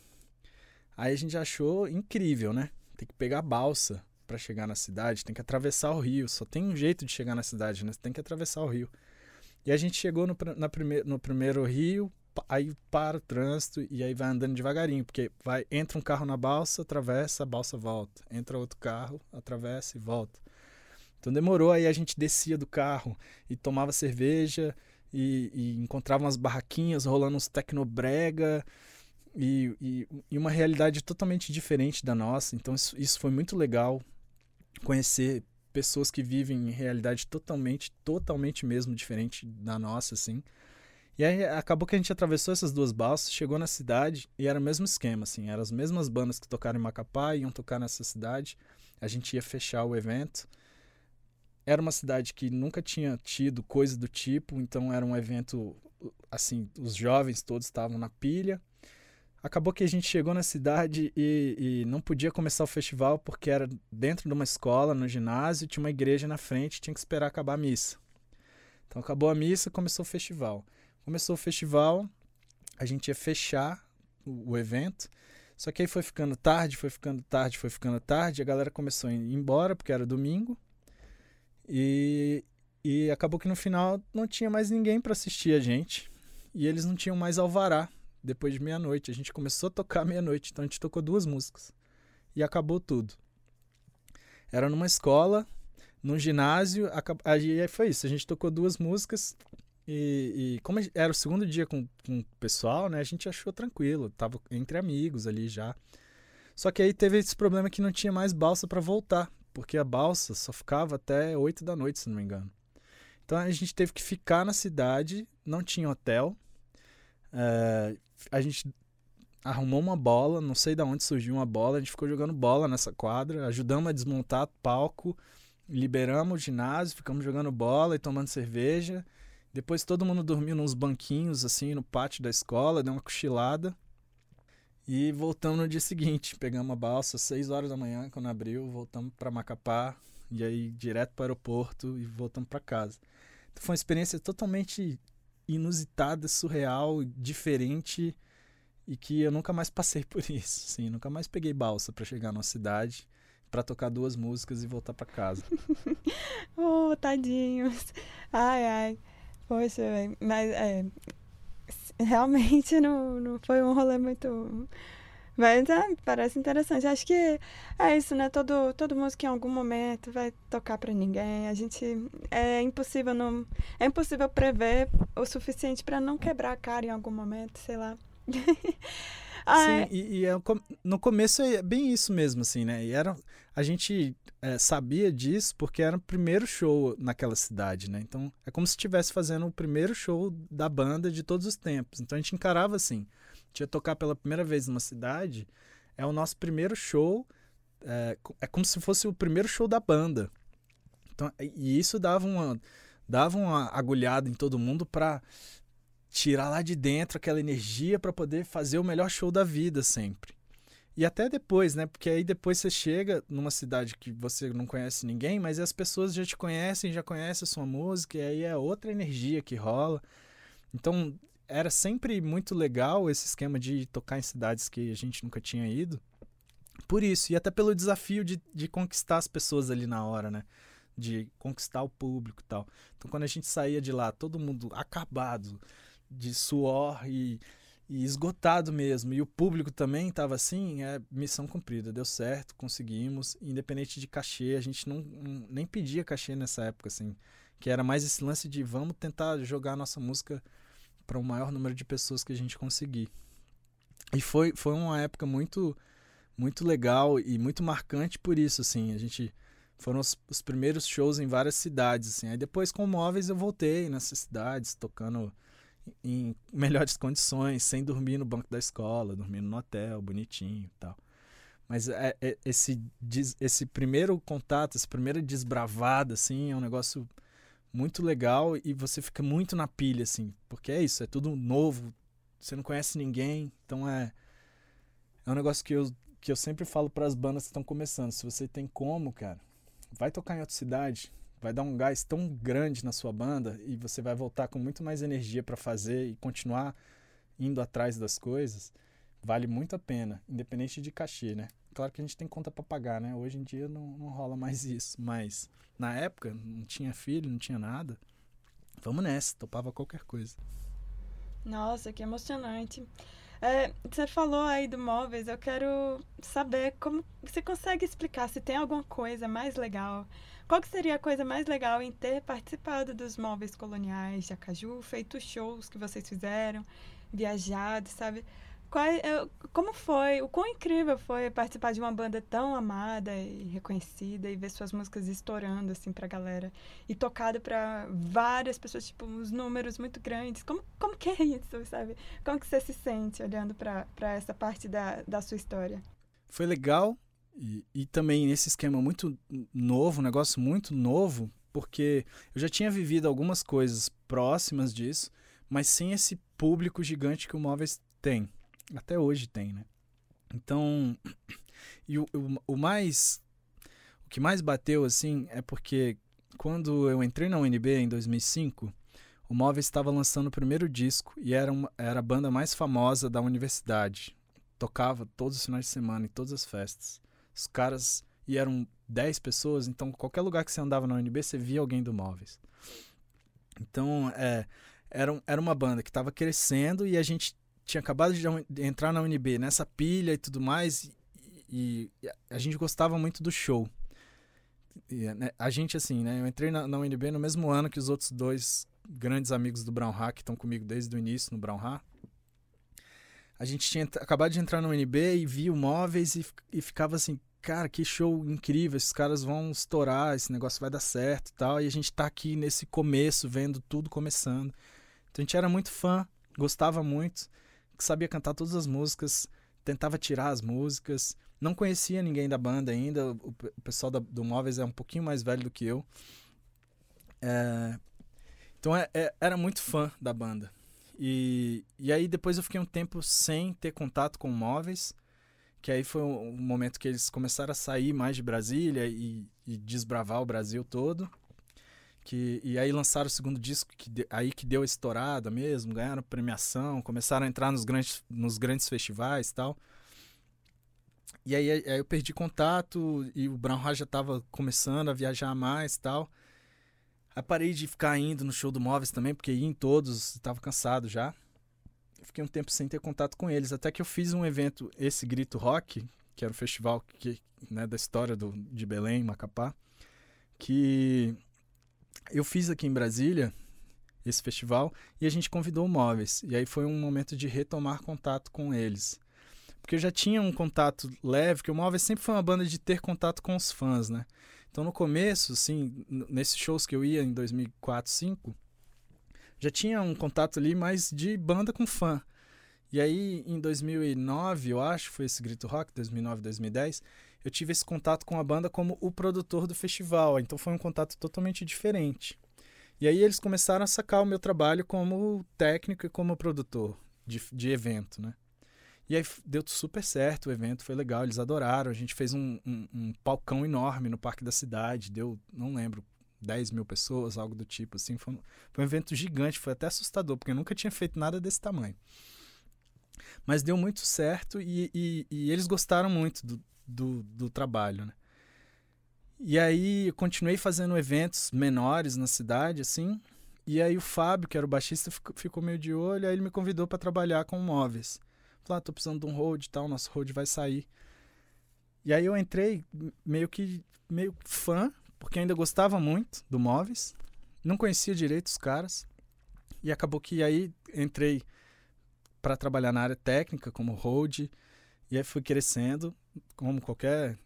Aí a gente achou incrível, né? Tem que pegar balsa para chegar na cidade, tem que atravessar o rio. Só tem um jeito de chegar na cidade, né? Você tem que atravessar o rio. E a gente chegou no, na prime, no primeiro rio, aí para o trânsito e aí vai andando devagarinho, porque vai entra um carro na balsa, atravessa, a balsa volta. Entra outro carro, atravessa e volta. Então demorou, aí a gente descia do carro e tomava cerveja e, e encontrava umas barraquinhas rolando uns tecnobrega e, e, e, uma realidade totalmente diferente da nossa. Então isso, isso foi muito legal conhecer pessoas que vivem em realidade totalmente, totalmente mesmo diferente da nossa, assim. E aí acabou que a gente atravessou essas duas balsas, chegou na cidade e era o mesmo esquema, assim, eram as mesmas bandas que tocaram em Macapá iam tocar nessa cidade. A gente ia fechar o evento. Era uma cidade que nunca tinha tido coisa do tipo, então era um evento assim, os jovens todos estavam na pilha. Acabou que a gente chegou na cidade e, e, não podia começar o festival porque era dentro de uma escola, no ginásio, tinha uma igreja na frente, tinha que esperar acabar a missa. Então acabou a missa, começou o festival. Começou o festival, a gente ia fechar o, o evento. Só que aí foi ficando tarde, foi ficando tarde, foi ficando tarde. A galera começou a ir embora, porque era domingo. E, e acabou que no final não tinha mais ninguém para assistir a gente. E eles não tinham mais alvará depois de meia-noite. A gente começou a tocar meia-noite, então a gente tocou duas músicas. E acabou tudo. Era numa escola, num ginásio. Aí foi isso. A gente tocou duas músicas. E, e, como era o segundo dia com, com o pessoal, né, a gente achou tranquilo, tava entre amigos ali já. Só que aí teve esse problema que não tinha mais balsa para voltar, porque a balsa só ficava até 8 da noite, se não me engano. Então a gente teve que ficar na cidade, não tinha hotel. É, a gente arrumou uma bola, não sei de onde surgiu uma bola, a gente ficou jogando bola nessa quadra, ajudamos a desmontar palco, liberamos o ginásio, ficamos jogando bola e tomando cerveja. Depois todo mundo dormiu nos banquinhos, assim, no pátio da escola, deu uma cochilada. E voltamos no dia seguinte. Pegamos a balsa às 6 horas da manhã, quando abriu, voltamos para Macapá. E aí, direto para o aeroporto e voltamos para casa. Então, foi uma experiência totalmente inusitada, surreal, diferente. E que eu nunca mais passei por isso. Sim, nunca mais peguei balsa para chegar numa cidade para tocar duas músicas e voltar para casa. oh, tadinhos. Ai, ai. Poxa, mas é, realmente não, não foi um rolê muito. Mas é, parece interessante. Acho que é isso, né? Todo, todo músico em algum momento vai tocar para ninguém. A gente é impossível não é impossível prever o suficiente para não quebrar a cara em algum momento, sei lá. ah, Sim, é... e, e é, no começo é bem isso mesmo, assim, né? E era, a gente é, sabia disso porque era o primeiro show naquela cidade, né? Então é como se estivesse fazendo o primeiro show da banda de todos os tempos. Então a gente encarava assim: tinha tocar pela primeira vez numa cidade, é o nosso primeiro show, é, é como se fosse o primeiro show da banda. Então, e isso dava uma, dava uma agulhada em todo mundo para tirar lá de dentro aquela energia para poder fazer o melhor show da vida sempre. E até depois, né? Porque aí depois você chega numa cidade que você não conhece ninguém, mas as pessoas já te conhecem, já conhecem a sua música, e aí é outra energia que rola. Então, era sempre muito legal esse esquema de tocar em cidades que a gente nunca tinha ido. Por isso, e até pelo desafio de, de conquistar as pessoas ali na hora, né? De conquistar o público e tal. Então, quando a gente saía de lá, todo mundo acabado, de suor e e esgotado mesmo. E o público também estava assim, é missão cumprida, deu certo, conseguimos, independente de cachê, a gente não, nem pedia cachê nessa época assim, que era mais esse lance de vamos tentar jogar a nossa música para o maior número de pessoas que a gente conseguir. E foi foi uma época muito muito legal e muito marcante por isso assim, a gente foram os, os primeiros shows em várias cidades assim. Aí depois com móveis eu voltei nessas cidades tocando em melhores condições, sem dormir no banco da escola, dormindo no hotel, bonitinho e tal. Mas é, é, esse, esse primeiro contato, essa primeira desbravada, assim, é um negócio muito legal e você fica muito na pilha, assim, porque é isso, é tudo novo, você não conhece ninguém, então é, é um negócio que eu, que eu sempre falo para as bandas que estão começando, se você tem como, cara, vai tocar em outra cidade, vai dar um gás tão grande na sua banda e você vai voltar com muito mais energia para fazer e continuar indo atrás das coisas, vale muito a pena, independente de cachê, né? Claro que a gente tem conta para pagar, né? Hoje em dia não, não rola mais isso, mas na época não tinha filho, não tinha nada. Vamos nessa, topava qualquer coisa. Nossa, que emocionante. É, você falou aí do móveis, eu quero saber como você consegue explicar se tem alguma coisa mais legal qual que seria a coisa mais legal em ter participado dos móveis coloniais de Acaju, feito shows que vocês fizeram, viajado, sabe? É, como foi, o quão incrível foi participar de uma banda tão amada e reconhecida e ver suas músicas estourando assim pra galera e tocado para várias pessoas, tipo, uns números muito grandes. Como, como que é isso, sabe? Como que você se sente olhando para essa parte da, da sua história? Foi legal, e, e também nesse esquema muito novo, um negócio muito novo, porque eu já tinha vivido algumas coisas próximas disso, mas sem esse público gigante que o Móveis tem. Até hoje tem, né? Então, e o, o, o mais. O que mais bateu, assim, é porque quando eu entrei na UNB em 2005, o Móveis estava lançando o primeiro disco e era, uma, era a banda mais famosa da universidade. Tocava todos os finais de semana, em todas as festas. Os caras. E eram 10 pessoas, então qualquer lugar que você andava na UNB, você via alguém do Móveis. Então, é, era, era uma banda que estava crescendo e a gente tinha acabado de entrar na UNB nessa pilha e tudo mais. E, e a gente gostava muito do show. E, né, a gente, assim, né? Eu entrei na, na UNB no mesmo ano que os outros dois grandes amigos do Brown Hack que estão comigo desde o início no Brown Hack a gente tinha acabado de entrar no UNB e via o móveis e, e ficava assim, cara, que show incrível, esses caras vão estourar, esse negócio vai dar certo e tal. E a gente tá aqui nesse começo, vendo tudo começando. Então a gente era muito fã, gostava muito, sabia cantar todas as músicas, tentava tirar as músicas. Não conhecia ninguém da banda ainda, o, o pessoal da, do Móveis é um pouquinho mais velho do que eu. É, então é, é, era muito fã da banda. E, e aí depois eu fiquei um tempo sem ter contato com móveis que aí foi um momento que eles começaram a sair mais de Brasília e, e desbravar o Brasil todo. Que, e aí lançaram o segundo disco, que de, aí que deu a estourada mesmo, ganharam premiação, começaram a entrar nos grandes, nos grandes festivais e tal. E aí, aí, eu perdi contato e o Brown já estava começando a viajar mais e tal. Aí parei de ficar indo no show do Móveis também, porque ia em todos, estava cansado já fiquei um tempo sem ter contato com eles. Até que eu fiz um evento, esse Grito Rock, que era o festival que, né, da história do, de Belém, Macapá, que eu fiz aqui em Brasília, esse festival, e a gente convidou o Móveis. E aí foi um momento de retomar contato com eles. Porque eu já tinha um contato leve, que o Móveis sempre foi uma banda de ter contato com os fãs, né? Então no começo, assim, nesses shows que eu ia em 2004, 2005, já tinha um contato ali mais de banda com fã. E aí, em 2009, eu acho, foi esse Grito Rock, 2009, 2010, eu tive esse contato com a banda como o produtor do festival. Então foi um contato totalmente diferente. E aí eles começaram a sacar o meu trabalho como técnico e como produtor de, de evento, né? E aí deu super certo o evento, foi legal, eles adoraram. A gente fez um, um, um palcão enorme no Parque da Cidade, deu, não lembro, 10 mil pessoas, algo do tipo, assim. Foi um, foi um evento gigante, foi até assustador, porque eu nunca tinha feito nada desse tamanho. Mas deu muito certo e, e, e eles gostaram muito do, do, do trabalho, né? E aí continuei fazendo eventos menores na cidade, assim. E aí o Fábio, que era o baixista, ficou, meio de olho, aí ele me convidou para trabalhar com móveis. Falei, ah, tô precisando de um road e tal, nosso road vai sair. E aí eu entrei meio que meio fã, porque ainda gostava muito do móveis. Não conhecia direito os caras. E acabou que aí entrei para trabalhar na área técnica como road. E aí fui crescendo, como qualquer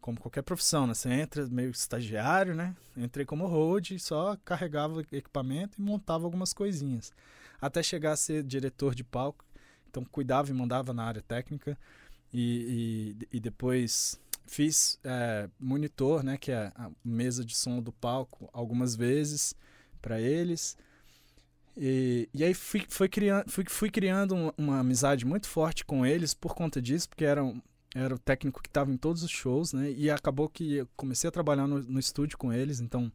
como qualquer profissão, né? Você entra meio estagiário, né? Entrei como road, só carregava equipamento e montava algumas coisinhas. Até chegar a ser diretor de palco. Então cuidava e mandava na área técnica. E, e, e depois fiz é, monitor, né? Que é a mesa de som do palco, algumas vezes para eles. E, e aí fui, foi criando, fui, fui criando uma, amizade muito forte com eles por conta disso, porque eram era o técnico que estava em todos os shows, né? E acabou que eu comecei a trabalhar no, no estúdio com eles, então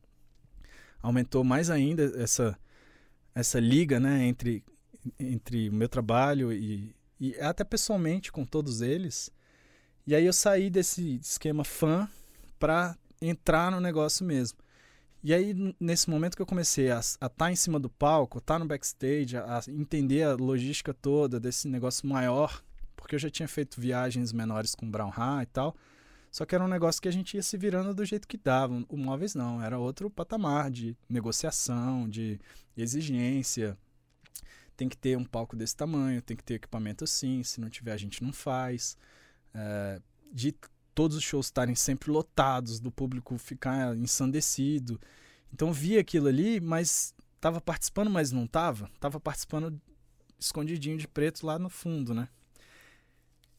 aumentou mais ainda essa essa liga, né? Entre entre o meu trabalho e, e até pessoalmente com todos eles. E aí eu saí desse esquema fã para entrar no negócio mesmo. E aí, nesse momento que eu comecei a estar em cima do palco, estar no backstage, a, a entender a logística toda desse negócio maior, porque eu já tinha feito viagens menores com Brown Ha e tal, só que era um negócio que a gente ia se virando do jeito que dava. O móveis não, era outro patamar de negociação, de exigência. Tem que ter um palco desse tamanho, tem que ter equipamento assim, se não tiver a gente não faz. É, de todos os shows estarem sempre lotados, do público ficar ensandecido. Então via aquilo ali, mas tava participando, mas não tava. Tava participando escondidinho de preto lá no fundo, né?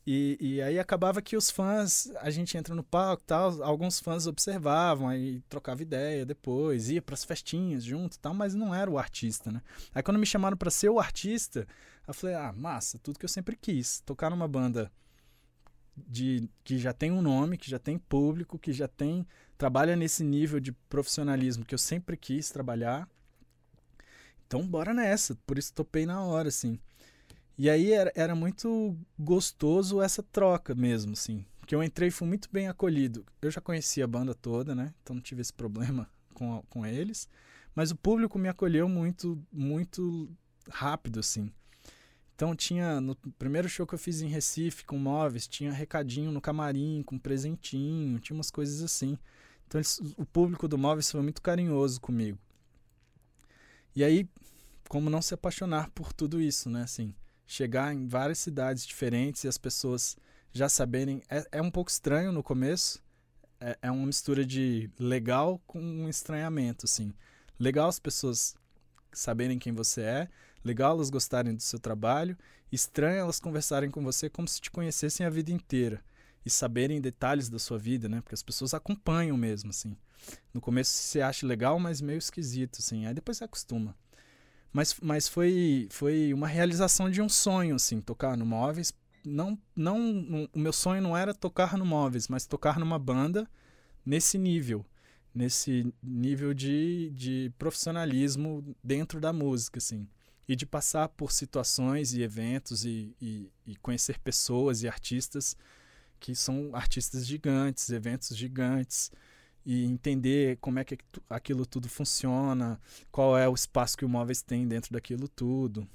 E, e aí acabava que os fãs, a gente entra no palco tal, alguns fãs observavam, aí trocava ideia depois, ia pras festinhas junto tal, mas não era o artista, né? Aí quando me chamaram para ser o artista, eu falei, ah, massa, tudo que eu sempre quis, tocar numa banda de que já tem um nome, que já tem público, que já tem trabalha nesse nível de profissionalismo que eu sempre quis trabalhar. Então bora nessa, por isso topei na hora, assim. E aí era, era muito gostoso essa troca mesmo, assim. Que eu entrei e fui muito bem acolhido. Eu já conhecia a banda toda, né? Então não tive esse problema com, com eles. Mas o público me acolheu muito, muito rápido, assim. Então tinha, no primeiro show que eu fiz em Recife com móveis, tinha recadinho no camarim, com presentinho, tinha umas coisas assim. Então eles- o público do móveis foi muito carinhoso comigo. E aí, como não se apaixonar por tudo isso, né? Assim, chegar em várias cidades diferentes e as pessoas já saberem. É, é um pouco estranho no começo. É, é uma mistura de legal com um estranhamento, assim. Legal as pessoas saberem quem você é, legal elas gostarem do seu trabalho, estranho elas conversarem com você como se te conhecessem a vida inteira e saberem detalhes da sua vida, né? Porque as pessoas acompanham mesmo, assim. No começo você acha legal, mas meio esquisito, assim. Aí depois você acostuma. Mas, mas foi, foi uma realização de um sonho, assim, tocar no Móveis. Não, não, o meu sonho não era tocar no Móveis, mas tocar numa banda nesse nível. Nesse nível de, de profissionalismo dentro da música, assim. E de passar por situações e eventos e, e, e conhecer pessoas e artistas que são artistas gigantes, eventos gigantes, e entender como é que aquilo tudo funciona, qual é o espaço que o móveis tem dentro daquilo tudo.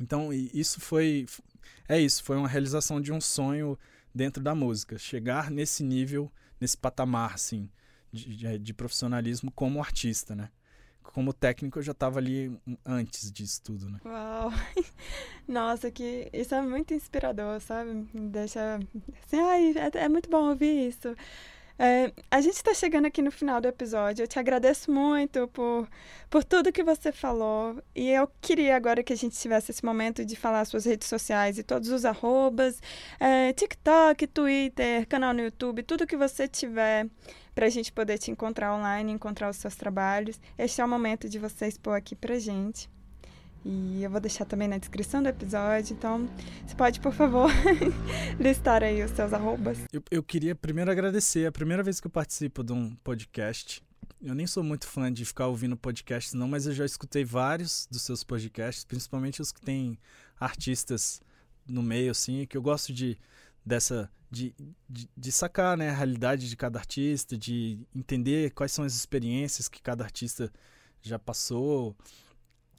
Então, isso foi. É isso, foi uma realização de um sonho dentro da música. Chegar nesse nível, nesse patamar, assim, de, de, de profissionalismo como artista, né? Como técnico, eu já estava ali antes disso tudo, né? Uau! Nossa, que isso é muito inspirador, sabe? Deixa assim, ai, é, é muito bom ouvir isso. É, a gente está chegando aqui no final do episódio. Eu te agradeço muito por, por tudo que você falou. E eu queria agora que a gente tivesse esse momento de falar suas redes sociais e todos os arrobas, é, TikTok, Twitter, canal no YouTube, tudo que você tiver para a gente poder te encontrar online, encontrar os seus trabalhos. Este é o momento de você expor aqui pra gente. E eu vou deixar também na descrição do episódio. Então, você pode, por favor, listar aí os seus arrobas. Eu, eu queria primeiro agradecer. É a primeira vez que eu participo de um podcast. Eu nem sou muito fã de ficar ouvindo podcasts, não, mas eu já escutei vários dos seus podcasts, principalmente os que têm artistas no meio, assim, que eu gosto de dessa de, de, de, sacar né, a realidade de cada artista, de entender quais são as experiências que cada artista já passou,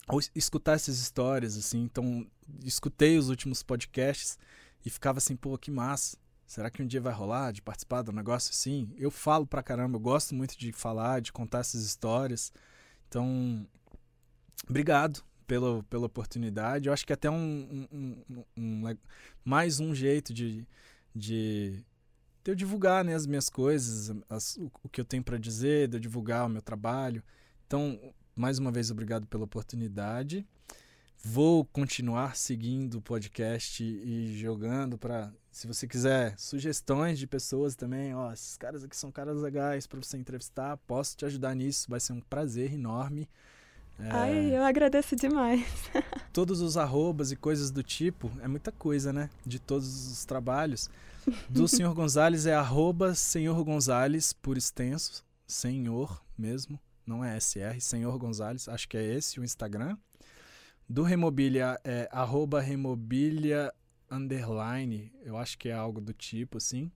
ou escutar essas histórias, assim. Então, escutei os últimos podcasts e ficava assim, pô, que massa. Será que um dia vai rolar de participar do negócio assim? Eu falo pra caramba, eu gosto muito de falar, de contar essas histórias. Então, obrigado pela, pela oportunidade. Eu acho que até um, um, um, um mais um jeito de, de, de eu divulgar né, as minhas coisas, as, o, o, que eu tenho para dizer, de eu divulgar o meu trabalho. Então, mais uma vez, obrigado pela oportunidade. Vou continuar seguindo o podcast e jogando para, se você quiser sugestões de pessoas também, ó, esses caras aqui são caras legais para você entrevistar, posso te ajudar nisso, vai ser um prazer enorme. É, Ai, eu agradeço demais. todos os arrobas e coisas do tipo, é muita coisa, né? De todos os trabalhos. Do Senhor Gonzalez é arroba Senhor Gonzalez por extenso, Senhor mesmo, não é SR, Senhor Gonzalez, acho que é esse o Instagram. Do Remobilia é arroba Remobilia underline, eu acho que é algo do tipo, assim.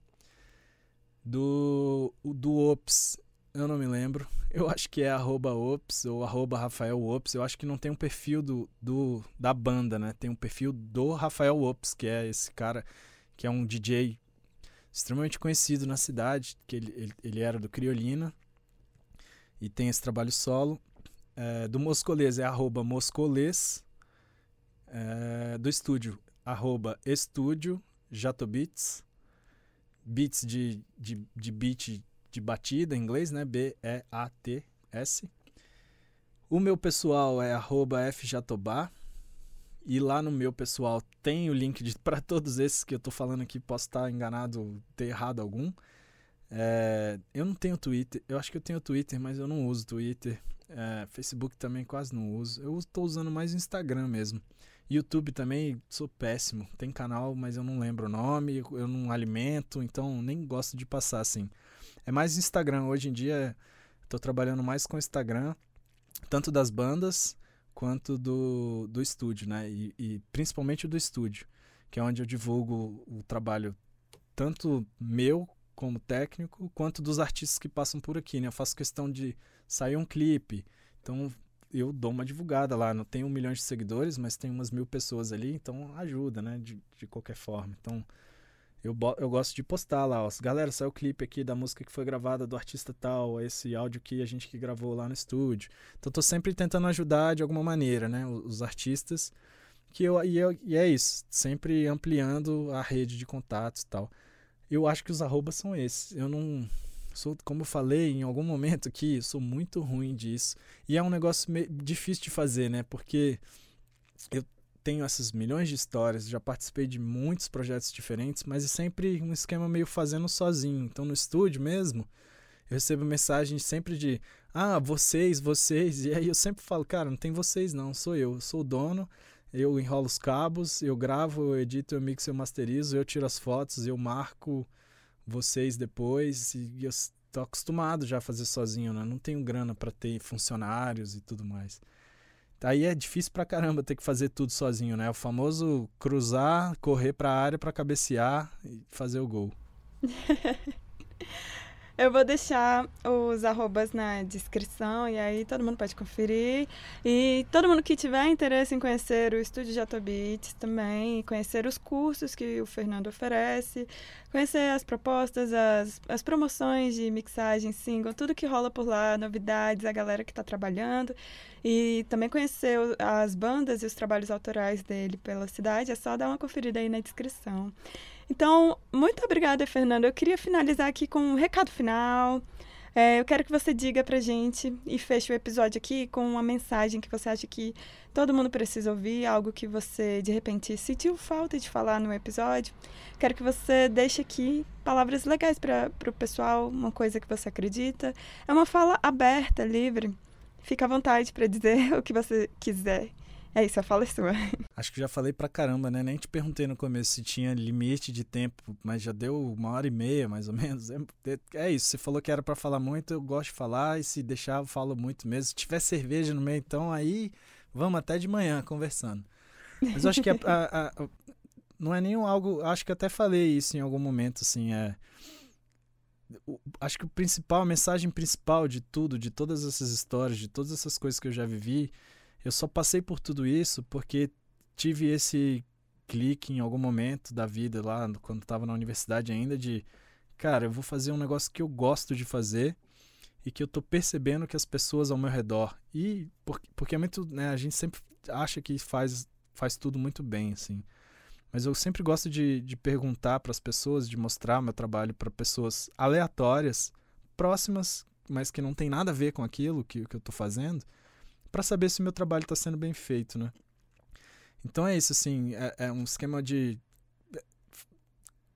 Do, do Ops, eu não me lembro. Eu acho que é arroba Ops ou arroba Rafael Ops. Eu acho que não tem um perfil do, do, da banda, né? Tem um perfil do Rafael Ops, que é esse cara que é um DJ extremamente conhecido na cidade, que ele, ele, ele era do Criolina e tem esse trabalho solo. É, do Moscolês é arroba Moscolês é, do estúdio, arroba estúdio Jatobits, beats de, de, de beat de batida em inglês, né? B-E-A-T-S. O meu pessoal é fjatobá. E lá no meu pessoal tem o link para todos esses que eu estou falando aqui. Posso estar enganado, ter errado algum. É, eu não tenho Twitter. Eu acho que eu tenho Twitter, mas eu não uso Twitter. É, Facebook também quase não uso. Eu estou usando mais o Instagram mesmo. YouTube também sou péssimo. Tem canal, mas eu não lembro o nome, eu não alimento, então nem gosto de passar assim. É mais Instagram. Hoje em dia estou trabalhando mais com Instagram, tanto das bandas quanto do, do estúdio, né? E, e principalmente do estúdio, que é onde eu divulgo o trabalho tanto meu como técnico, quanto dos artistas que passam por aqui, né? Eu faço questão de sair um clipe, então eu dou uma divulgada lá. Não tenho um milhão de seguidores, mas tem umas mil pessoas ali, então ajuda, né? De, de qualquer forma. Então eu, eu gosto de postar lá, ó. Galera, saiu o clipe aqui da música que foi gravada do artista tal, esse áudio que a gente que gravou lá no estúdio. Então tô sempre tentando ajudar de alguma maneira, né? Os, artistas. Que eu, e, eu, e é isso, sempre ampliando a rede de contatos e tal. Eu acho que os arrobas são esses. Eu não sou, como eu falei em algum momento aqui, sou muito ruim disso. E é um negócio difícil de fazer, né? Porque eu tenho essas milhões de histórias, já participei de muitos projetos diferentes, mas é sempre um esquema meio fazendo sozinho. Então no estúdio mesmo, eu recebo mensagens sempre de ah, vocês, vocês, e aí eu sempre falo, cara, não tem vocês não, sou eu, sou o dono, eu enrolo os cabos, eu gravo, eu edito, eu mixo, eu masterizo, eu tiro as fotos, eu marco vocês depois, e eu tô acostumado já a fazer sozinho, né? Não tenho grana para ter funcionários e tudo mais. Aí é difícil pra caramba ter que fazer tudo sozinho, né? O famoso cruzar, correr pra área pra cabecear e fazer o gol. Eu vou deixar os arrobas na descrição e aí todo mundo pode conferir. E todo mundo que tiver interesse em conhecer o estúdio Jatobits também, conhecer os cursos que o Fernando oferece, conhecer as propostas, as, as promoções de mixagem, single, tudo que rola por lá, novidades, a galera que está trabalhando. E também conhecer as bandas e os trabalhos autorais dele pela cidade, é só dar uma conferida aí na descrição. Então, muito obrigada, Fernando. Eu queria finalizar aqui com um recado final. É, eu quero que você diga pra gente e feche o episódio aqui com uma mensagem que você acha que todo mundo precisa ouvir, algo que você de repente sentiu falta de falar no episódio. Quero que você deixe aqui palavras legais para o pessoal, uma coisa que você acredita. É uma fala aberta, livre. Fica à vontade para dizer o que você quiser. É isso, a fala é sua. Acho que já falei pra caramba, né? Nem te perguntei no começo se tinha limite de tempo, mas já deu uma hora e meia, mais ou menos. É, é isso, você falou que era pra falar muito, eu gosto de falar, e se deixar, eu falo muito mesmo. Se tiver cerveja no meio, então aí vamos até de manhã conversando. Mas eu acho que a, a, a, não é nenhum algo. Acho que até falei isso em algum momento, assim. É, acho que o principal, a mensagem principal de tudo, de todas essas histórias, de todas essas coisas que eu já vivi, eu só passei por tudo isso porque tive esse clique em algum momento da vida lá, quando estava na universidade ainda, de cara, eu vou fazer um negócio que eu gosto de fazer e que eu tô percebendo que as pessoas ao meu redor e porque, porque é muito, né, a gente sempre acha que faz faz tudo muito bem assim. Mas eu sempre gosto de, de perguntar para as pessoas, de mostrar meu trabalho para pessoas aleatórias, próximas, mas que não tem nada a ver com aquilo que, que eu estou fazendo, para saber se o meu trabalho está sendo bem feito, né? Então é isso, assim, é, é, um esquema de é,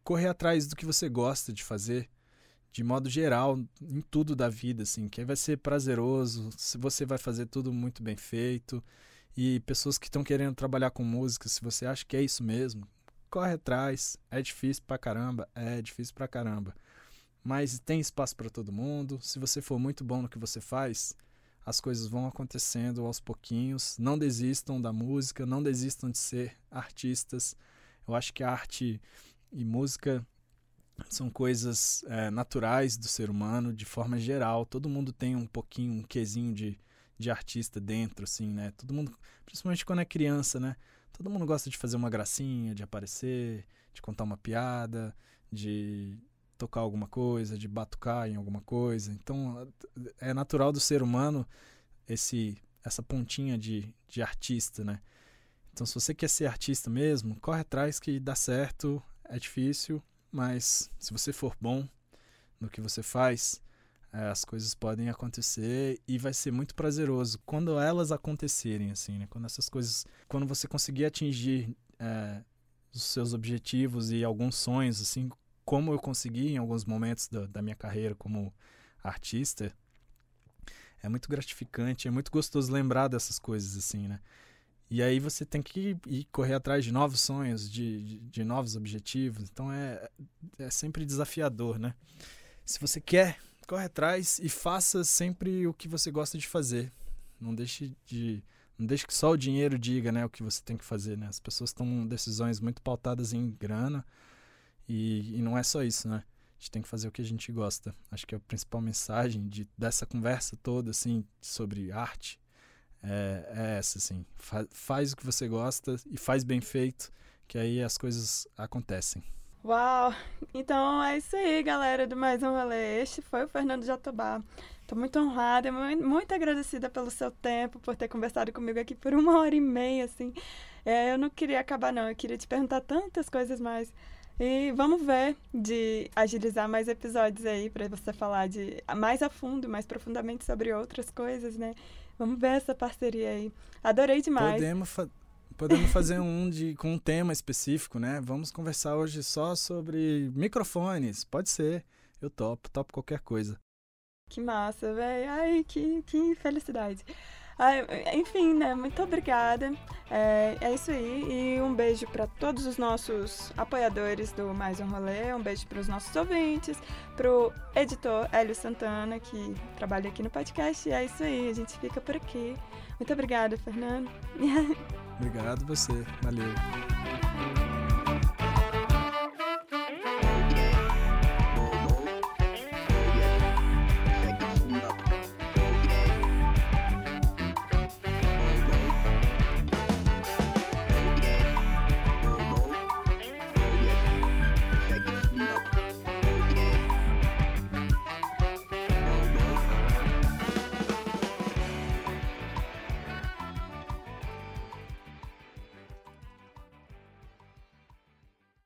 correr atrás do que você gosta de fazer, de modo geral, em tudo da vida, assim, que vai ser prazeroso, você vai fazer tudo muito bem feito, e pessoas que estão querendo trabalhar com música, se você acha que é isso mesmo, corre atrás, é difícil pra caramba, é difícil pra caramba, mas tem espaço para todo mundo, se você for muito bom no que você faz, as coisas vão acontecendo aos pouquinhos. Não desistam da música, não desistam de ser artistas. Eu acho que arte e música são coisas é, naturais do ser humano de forma geral. Todo mundo tem um pouquinho, um quesinho de, de artista dentro, assim, né? Todo mundo, principalmente quando é criança, né? Todo mundo gosta de fazer uma gracinha, de aparecer, de contar uma piada, de tocar alguma coisa, de batucar em alguma coisa. Então, é natural do ser humano esse essa pontinha de, de artista, né? Então, se você quer ser artista mesmo, corre atrás que dá certo, é difícil, mas se você for bom no que você faz, é, as coisas podem acontecer e vai ser muito prazeroso quando elas acontecerem, assim, né? Quando essas coisas, quando você conseguir atingir é, os seus objetivos e alguns sonhos, assim, como eu consegui em alguns momentos da, da minha carreira como artista, é muito gratificante, é muito gostoso lembrar dessas coisas assim, né? E aí você tem que ir correr atrás de novos sonhos, de, de, de, novos objetivos. Então é, é sempre desafiador, né? Se você quer, corre atrás e faça sempre o que você gosta de fazer. Não deixe de não deixe que só o dinheiro diga, né, o que você tem que fazer, né? As pessoas tomam decisões muito pautadas em grana e, e não é só isso, né? A gente tem que fazer o que a gente gosta. Acho que a principal mensagem de, dessa conversa toda, assim, sobre arte, é, é essa, assim. Fa faz o que você gosta e faz bem feito, que aí as coisas acontecem. Uau! Então é isso aí, galera, do Mais Um Rolê. Este foi o Fernando Jatobá. Estou muito honrada, muito, muito agradecida pelo seu tempo, por ter conversado comigo aqui por uma hora e meia, assim. É, eu não queria acabar, não. Eu queria te perguntar tantas coisas mais. E vamos ver de agilizar mais episódios aí para você falar de mais a fundo, mais profundamente sobre outras coisas, né? Vamos ver essa parceria aí. Adorei demais. Podemos, fa podemos fazer um de, com um tema específico, né? Vamos conversar hoje só sobre microfones. Pode ser. Eu topo, topo qualquer coisa. Que massa, velho. Ai, que, que felicidade. Enfim, né? Muito obrigada. É, é isso aí. E um beijo para todos os nossos apoiadores do Mais um Rolê. Um beijo para os nossos ouvintes, para o editor Hélio Santana, que trabalha aqui no podcast. E é isso aí. A gente fica por aqui. Muito obrigada, Fernando. Obrigado você. Valeu.